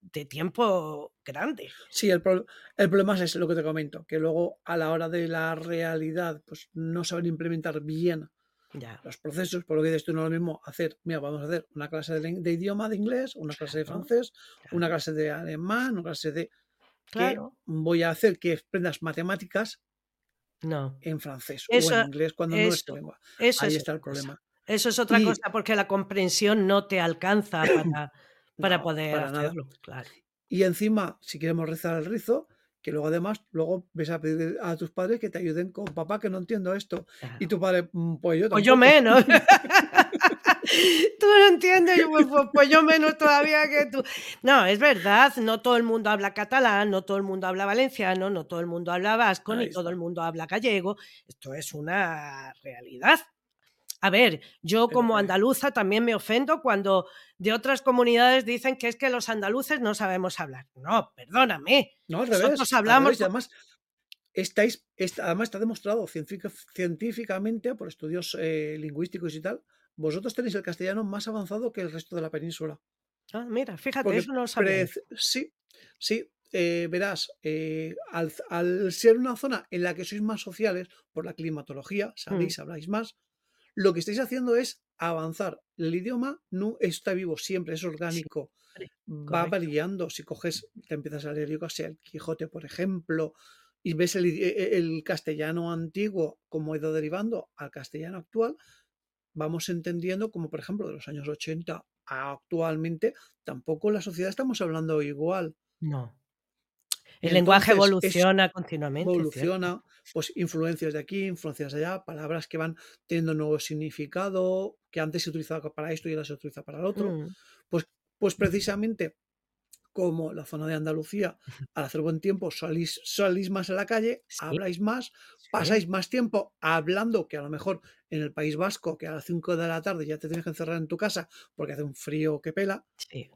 de tiempo grande.
Sí, el, pro- el problema es lo que te comento, que luego a la hora de la realidad, pues no saben implementar bien
Ya.
los procesos, por lo que dices tú no es lo mismo hacer, mira, vamos a hacer una clase de, de idioma de inglés, una clase de francés,
claro.
una clase de alemán, una clase de... que
Claro.
voy a hacer que aprendas matemáticas
No.
en francés
Eso-
o en inglés cuando no es tu lengua.
Eso
Ahí
es
está el
cosa.
problema.
Eso es otra
Y-
cosa porque la comprensión no te alcanza para, (clears throat) para
No,
poder
para nada.
hacerlo. Claro.
Y encima, si queremos rezar el rizo, que luego además, luego ves a pedir a tus padres que te ayuden con papá, que no entiendo esto.
claro.
Y tu padre, "Mm, pues yo
Pues yo
tampoco".
menos. (laughs) (laughs) tú no entiendes, yo, pues, pues- pues yo menos todavía que tú. No, es verdad, no todo el mundo habla catalán, no todo el mundo habla valenciano, no todo el mundo habla vasco,
Ahí
ni todo el mundo habla gallego. Esto es una realidad. A ver, yo como andaluza también me ofendo cuando de otras comunidades dicen que es que los andaluces no sabemos hablar. No, perdóname.
No, al
Nosotros
revés. al
hablamos
revés,
con-
además, estáis, est- además está demostrado científica- científicamente por estudios eh, lingüísticos y tal, vosotros tenéis el castellano más avanzado que el resto de la península.
Ah, mira, fíjate,
Porque
eso no lo sabía.
sí, sí, eh, verás, eh, al, al ser una zona en la que sois más sociales, por la climatología,
Mm.
sabéis, habláis más, lo que estáis haciendo es avanzar. El idioma no está vivo siempre, es orgánico. Va
correcto.
variando. Si coges, te empiezas a leer, yo sé, el Quijote, por ejemplo, y ves el, e- el castellano antiguo como ha ido derivando al castellano actual, vamos entendiendo como, por ejemplo, de los años 80 a actualmente, tampoco la sociedad estamos hablando igual.
No. El lenguaje
es-
evoluciona continuamente. ¿cierto?
evoluciona, pues influencias de aquí, influencias de allá, palabras que van teniendo nuevo significado, que antes se utilizaba para esto y ahora se utiliza para el otro.
Mm,
Pues precisamente como la zona de Andalucía, al hacer buen tiempo salís, salís más a la calle,
Sí.
habláis más,
sí.
pasáis más tiempo hablando que a lo mejor en el País Vasco, que a las 5 de la tarde ya te tienes que encerrar en tu casa porque hace un frío que pela.
Sí.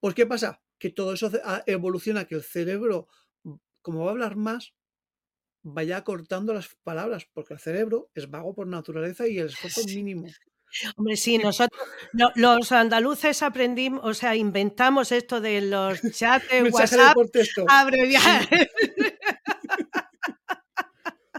Pues ¿qué pasa? Que todo eso hace- a- evoluciona, que el cerebro, mm, como va a hablar más, vaya cortando las palabras, porque el cerebro es vago por naturaleza y el esfuerzo es mínimo.
Hombre, sí, nosotros, lo- los andaluces aprendimos, o sea, inventamos esto de los chats (laughs) de WhatsApp abreviar. (laughs)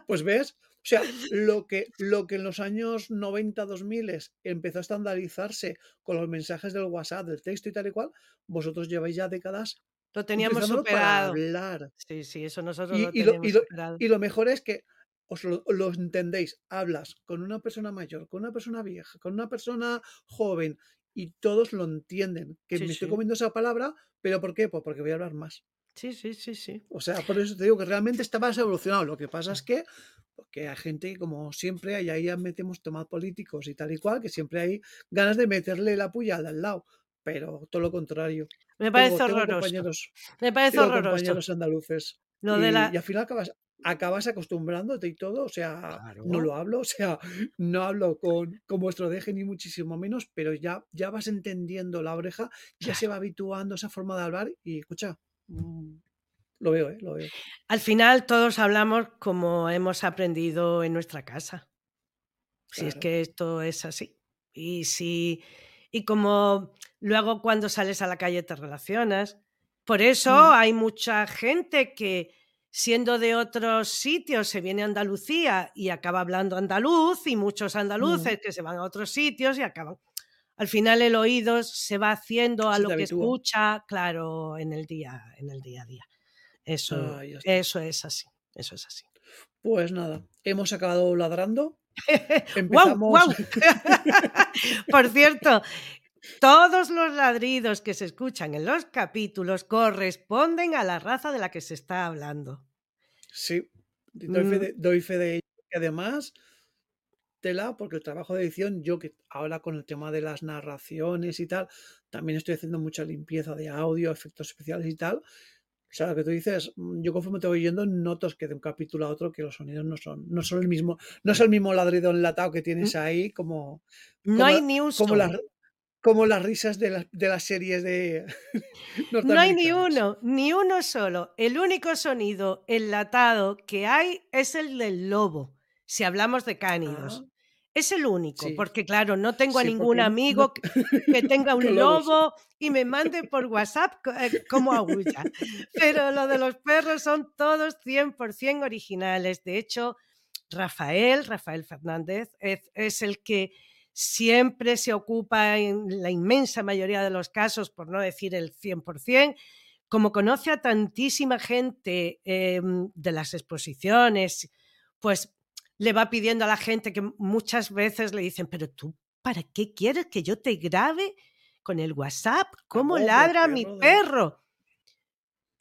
Pues ves, sea, lo que, lo que en los años 90, 2000 empezó a estandarizarse con los mensajes del WhatsApp, del texto y tal y cual, vosotros lleváis ya décadas
Lo teníamos
utilizándolo para
superado.
hablar.
Sí, sí, eso nosotros
Y,
lo
y lo,
teníamos
y lo-
superado.
y lo mejor es que os lo, lo entendéis, hablas con una persona mayor, con una persona vieja, con una persona joven, y todos lo entienden, que
Sí,
me estoy comiendo esa palabra, pero ¿por qué? Pues porque voy a hablar más.
Sí, sí, sí, sí.
O sea, por eso te digo que realmente está más evolucionado. Lo que pasa es que, pues, que hay gente, que, como siempre, ahí ya metemos temas políticos y tal y cual, que siempre hay ganas de meterle la puya al lado. Pero todo lo contrario.
Me parece
tengo,
horroroso. Me parece horroroso.
compañeros andaluces.
Lo
y,
de la...
y al final acabas, acabas acostumbrándote y todo, o sea, no lo hablo, (laughs) o sea, no hablo con, con vuestro deje ni muchísimo menos, pero ya, ya vas entendiendo la oreja, ya se va habituando esa forma de hablar y escucha, lo veo, ¿eh? Lo veo.
Al final todos hablamos como hemos aprendido en nuestra casa. Si es que esto es así. Y si y como luego cuando sales a la calle te relacionas. Por eso
Mm,
hay mucha gente que siendo de otros sitios se viene a Andalucía y acaba hablando andaluz y muchos
mm,
andaluces que se van a otros sitios y acaban. Al final el oído se va haciendo a
se
lo que
habitúa.
escucha, claro, en el día, en el día a día. Eso,
Ah,
eso es así. Eso es así.
Pues nada, hemos acabado ladrando. (laughs)
¡Guau!
Empezamos.
¡Guau! (laughs) Por cierto, todos los ladridos que se escuchan en los capítulos corresponden a la raza de la que se está hablando.
Sí, doy fe
Mm,
de, doy fe de ello. Además, tela, porque el trabajo de edición, yo que ahora con el tema de las narraciones y tal, también estoy haciendo mucha limpieza de audio, efectos especiales y tal. O sea, lo que tú dices, mm, yo conforme te voy yendo, noto que de un capítulo a otro que los sonidos no son, no son el mismo, no es el mismo ladrido enlatado que tienes ahí como,
no
como,
hay
la-
ni un
como, las, como las risas de, las de las series de (laughs)
No hay ni uno, ni uno solo. El único sonido enlatado que hay es el del lobo, si hablamos de cánidos.
Ah,
Es el único,
sí,
porque claro, no tengo a
sí,
ningún
no,
amigo que, tenga (laughs) un lobo y me mande por WhatsApp eh, cómo aúlla. Pero lo de los perros son todos 100% originales. De hecho, Rafael, Rafael Fernández, es, es el que siempre se ocupa en la inmensa mayoría de los casos, por no decir el 100%, como conoce a tantísima gente eh, de las exposiciones, pues le va pidiendo a la gente que muchas veces le dicen, pero tú, ¿para qué quieres que yo te grabe con el WhatsApp?
La
¿Cómo ladra mi
perro?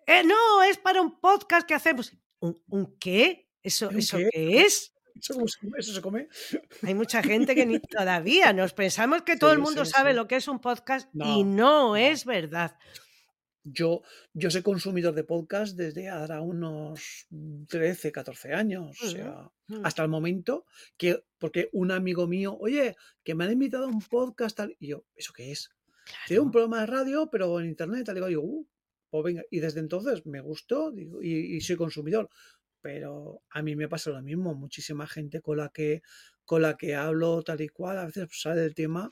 Eh, no, es para un podcast que hacemos. ¿Un, un qué? ¿Eso,
¿Un
¿Eso
qué?
qué es? (laughs)
¿Eso, se come? ¿Eso se come?
Hay mucha gente que ni todavía nos pensamos que todo el mundo
sí,
sabe
sí.
lo que es un podcast y
no.
es verdad.
Yo, yo soy consumidor de podcast desde ahora unos 13, 14 años, o
Mm,
sea,
mm.
hasta el momento que, porque un amigo mío, oye, que me han invitado a un podcast, tal, y yo, ¿eso qué es? Tiene un
Claro.
programa de radio, pero en internet, tal, y digo, yo, uh, pues venga, y desde entonces me gustó digo, y, y soy consumidor, pero a mí me pasa lo mismo, muchísima gente con la que, con la que hablo, tal y cual, a veces sale el tema,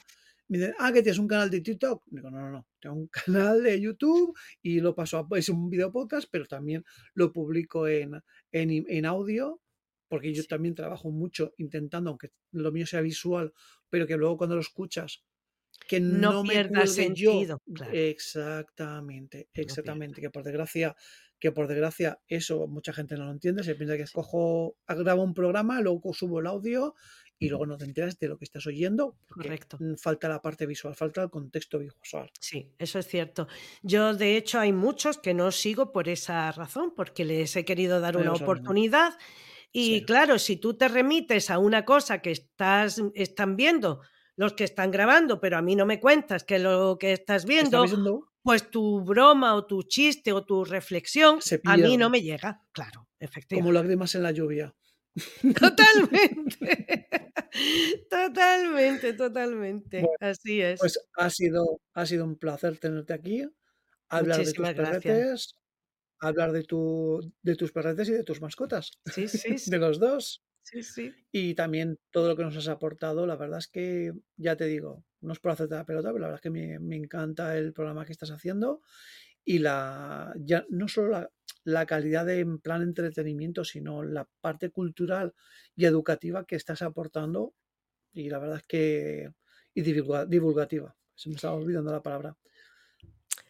me dicen, ah, que tienes un canal de TikTok. Digo, no, no, no, tengo un (laughs) canal de YouTube y lo paso a, es un video podcast, pero también lo publico en, en, en audio, porque yo
Sí.
también trabajo mucho intentando, aunque lo mío sea visual, pero que luego cuando lo escuchas, que
No
no me
pierda
yo.
sentido, claro.
Exactamente,
No
exactamente, que por desgracia, que por desgracia eso mucha gente no lo entiende, se piensa que escojo, grabo un programa, luego subo el audio y luego no te enteras de lo que estás oyendo porque
Correcto.
falta la parte visual, falta el contexto visual.
Sí, eso es cierto. Yo, de hecho, hay muchos que no sigo por esa razón, porque les he querido dar una oportunidad. Y
Sí,
claro, si tú te remites a una cosa que estás, están viendo los que están grabando, pero a mí no me cuentas que lo que estás
¿Estás
viendo, pues tu broma o tu chiste o tu reflexión a mí no me llega. Claro,
como
efectivamente.
lágrimas en la lluvia. (laughs)
Totalmente. Totalmente, totalmente.
Bueno,
Así es.
pues ha sido, ha sido un placer tenerte aquí, hablar de tus
gracias.
perretes, hablar de, tu, de tus perretes y de tus mascotas,
Sí, sí, (laughs) sí,
de los dos.
sí, sí.
Y también todo lo que nos has aportado, la verdad es que, ya te digo, no es por hacerte la pelota, pero la verdad es que me, me encanta el programa que estás haciendo y la, ya no solo la, la calidad de en plan entretenimiento, sino la parte cultural y educativa que estás aportando y la verdad es que, y divulga- divulgativa, se me estaba olvidando la palabra.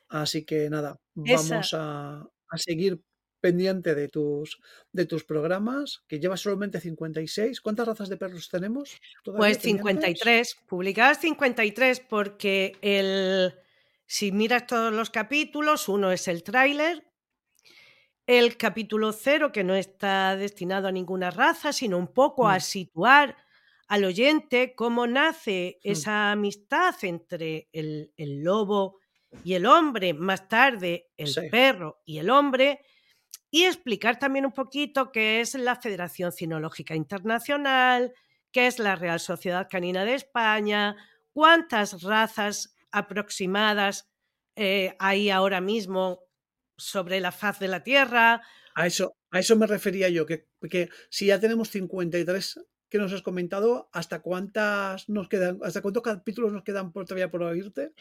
Así que nada,
Esa,
vamos a, a seguir pendiente de tus, de tus programas, que llevas solamente 56. ¿Cuántas razas de perros tenemos
pues
pendientes?
53, publicadas 53 porque el, si miras todos los capítulos, uno es el tráiler, el capítulo cero, que no está destinado a ninguna raza, sino un poco a
Mm,
situar al oyente cómo nace
mm,
esa amistad entre el, el lobo y el hombre, más tarde el
Sí.
perro y el hombre, y explicar también un poquito qué es la Federación Cinológica Internacional, qué es la Real Sociedad Canina de España, cuántas razas aproximadas eh, hay ahora mismo sobre la faz de la Tierra.
A eso, a eso me refería yo, que, que si ya tenemos 53 que nos has comentado, ¿hasta cuántas nos quedan, hasta cuántos capítulos nos quedan por, todavía por oírte?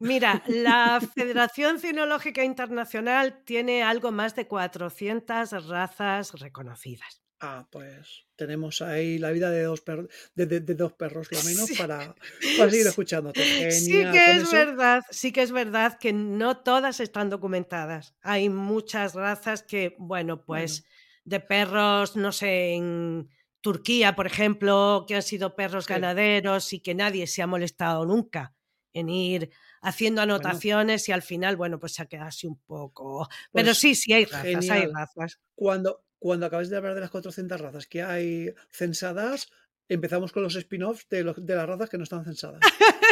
Mira, (laughs) la Federación Cinológica Internacional tiene algo más de 400 razas reconocidas.
Ah, pues tenemos ahí la vida de dos, per- de, de- de dos perros, lo menos,
Sí.
para, (laughs) para seguir escuchándote.
Sí que es
eso-
verdad, sí que es verdad que no todas están documentadas. Hay muchas razas que, bueno, pues de perros, no sé, en Turquía, por ejemplo, que han sido perros
Sí.
ganaderos y que nadie se ha molestado nunca en ir haciendo anotaciones y al final, bueno, pues se ha quedado así un poco. Pero
Pues,
sí, sí hay razas, hay razas.
Cuando, cuando acabes de hablar de las 400 razas que hay censadas, empezamos con los spin-offs de, los- de las razas que no están censadas.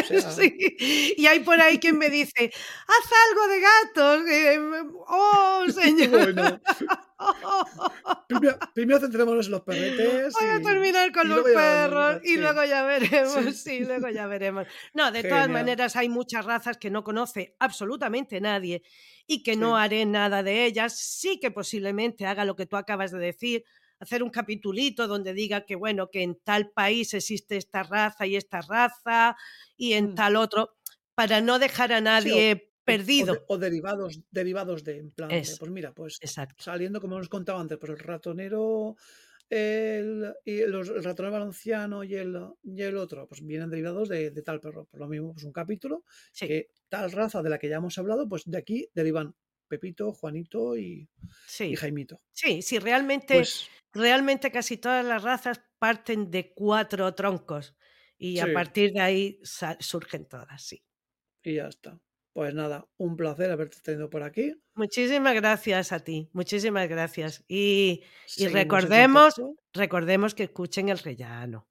O (laughs) sea,
Sí, y hay por ahí quien me dice, haz algo de gatos. eh, oh, (laughs) señor.
Bueno, (laughs) primero, primero centrémonos en los perretes.
Voy a
y-
terminar con los perros y luego ya veremos.
Sí.
Sí, luego ya veremos. No, de todas
Genial.
maneras hay muchas razas que no conoce absolutamente nadie y que
Sí.
no haré nada de ellas. Sí que posiblemente haga lo que tú acabas de decir, hacer un capitulito donde diga que bueno, que en tal país existe esta raza y esta raza y en
Mm.
tal otro, para no dejar a
Sí, o-
nadie perdido.
O, de- o derivados, derivados de, en plan, de, pues mira, pues
Exacto.
saliendo, como hemos contado antes, pues el ratonero, el, y los, el ratonero valenciano y el, y el otro, pues vienen derivados de, de tal perro. Por lo mismo, pues un capítulo
Sí.
que tal raza de la que ya hemos hablado, pues de aquí derivan Pepito, Juanito y,
Sí,
y Jaimito.
sí, sí, realmente,
Pues
realmente casi todas las razas parten de cuatro troncos y a partir de ahí surgen todas, sí.
y ya está. Pues nada, un placer haberte tenido por aquí.
Muchísimas gracias a ti, muchísimas gracias. Y, y recordemos, recordemos que escuchen el rellano.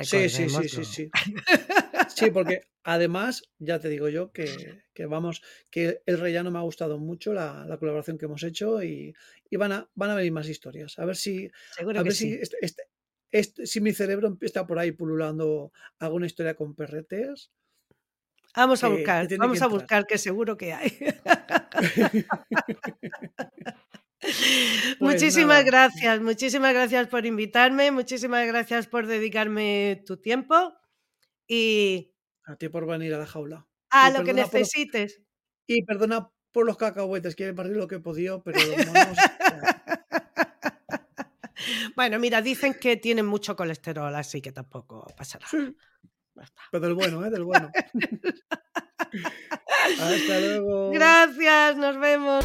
Sí, sí, sí, sí. (laughs) Sí, porque además, ya te digo yo que, que vamos, que el rellano me ha gustado mucho, la, la colaboración que hemos hecho y, y van, a, van a venir más historias. A ver si,
Seguro
a ver si,
sí.
este, este- este- si mi cerebro está por ahí pululando alguna historia con perretes.
Vamos a buscar, vamos a
entrar.
buscar que seguro que hay. (laughs)
Pues
muchísimas
nada.
gracias, muchísimas gracias por invitarme, muchísimas gracias por dedicarme tu tiempo y
A ti por venir a la jaula.
a
Y
lo que
por
necesites.
Y perdona por los cacahuetes, que he perdido lo que he podido, pero ya. (laughs)
Bueno, mira, dicen que tienen mucho colesterol, así que tampoco pasa nada.
Sí, pero del bueno, ¿eh? Del bueno. (laughs) Hasta luego.
Gracias, nos vemos.